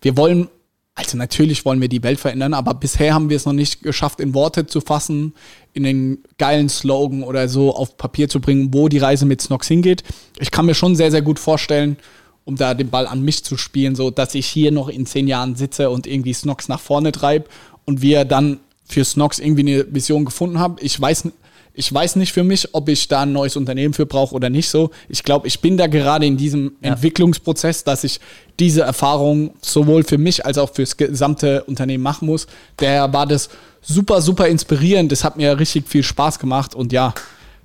Wir wollen, also natürlich wollen wir die Welt verändern, aber bisher haben wir es noch nicht geschafft, in Worte zu fassen, in den geilen Slogan oder so auf Papier zu bringen, wo die Reise mit Snox hingeht. Ich kann mir schon sehr, sehr gut vorstellen, um da den Ball an mich zu spielen, so dass ich hier noch in zehn Jahren sitze und irgendwie Snox nach vorne treibe und wir dann für Snox irgendwie eine Vision gefunden habe. Ich weiß, ich weiß nicht für mich, ob ich da ein neues Unternehmen für brauche oder nicht so. Ich glaube, ich bin da gerade in diesem ja. Entwicklungsprozess, dass ich diese Erfahrung sowohl für mich als auch fürs gesamte Unternehmen machen muss. Daher war das super, super inspirierend. Das hat mir richtig viel Spaß gemacht. Und ja,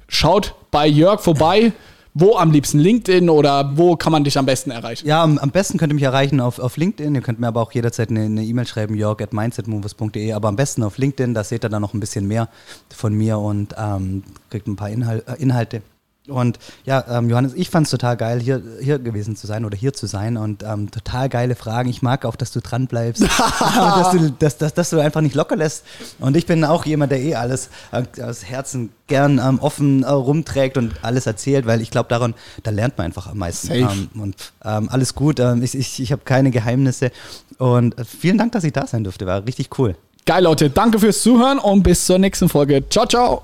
schaut bei Jörg vorbei. Wo am liebsten? LinkedIn oder wo kann man dich am besten erreichen? Ja, am, am besten könnt ihr mich erreichen auf, auf LinkedIn. Ihr könnt mir aber auch jederzeit eine E-Mail e schreiben, jörg at mindsetmovers.de. Aber am besten auf LinkedIn, da seht ihr dann noch ein bisschen mehr von mir und ähm, kriegt ein paar Inhal äh, Inhalte. Und ja, ähm, Johannes, ich fand es total geil, hier, hier gewesen zu sein oder hier zu sein und ähm, total geile Fragen. Ich mag auch, dass du dran bleibst, dass, du, dass, dass, dass du einfach nicht locker lässt. Und ich bin auch jemand, der eh alles äh, aus Herzen gern ähm, offen äh, rumträgt und alles erzählt, weil ich glaube, daran, da lernt man einfach am meisten. Ähm, und ähm, alles gut, ähm, ich, ich, ich habe keine Geheimnisse. Und äh, vielen Dank, dass ich da sein durfte, war richtig cool. Geil, Leute, danke fürs Zuhören und bis zur nächsten Folge. Ciao, ciao.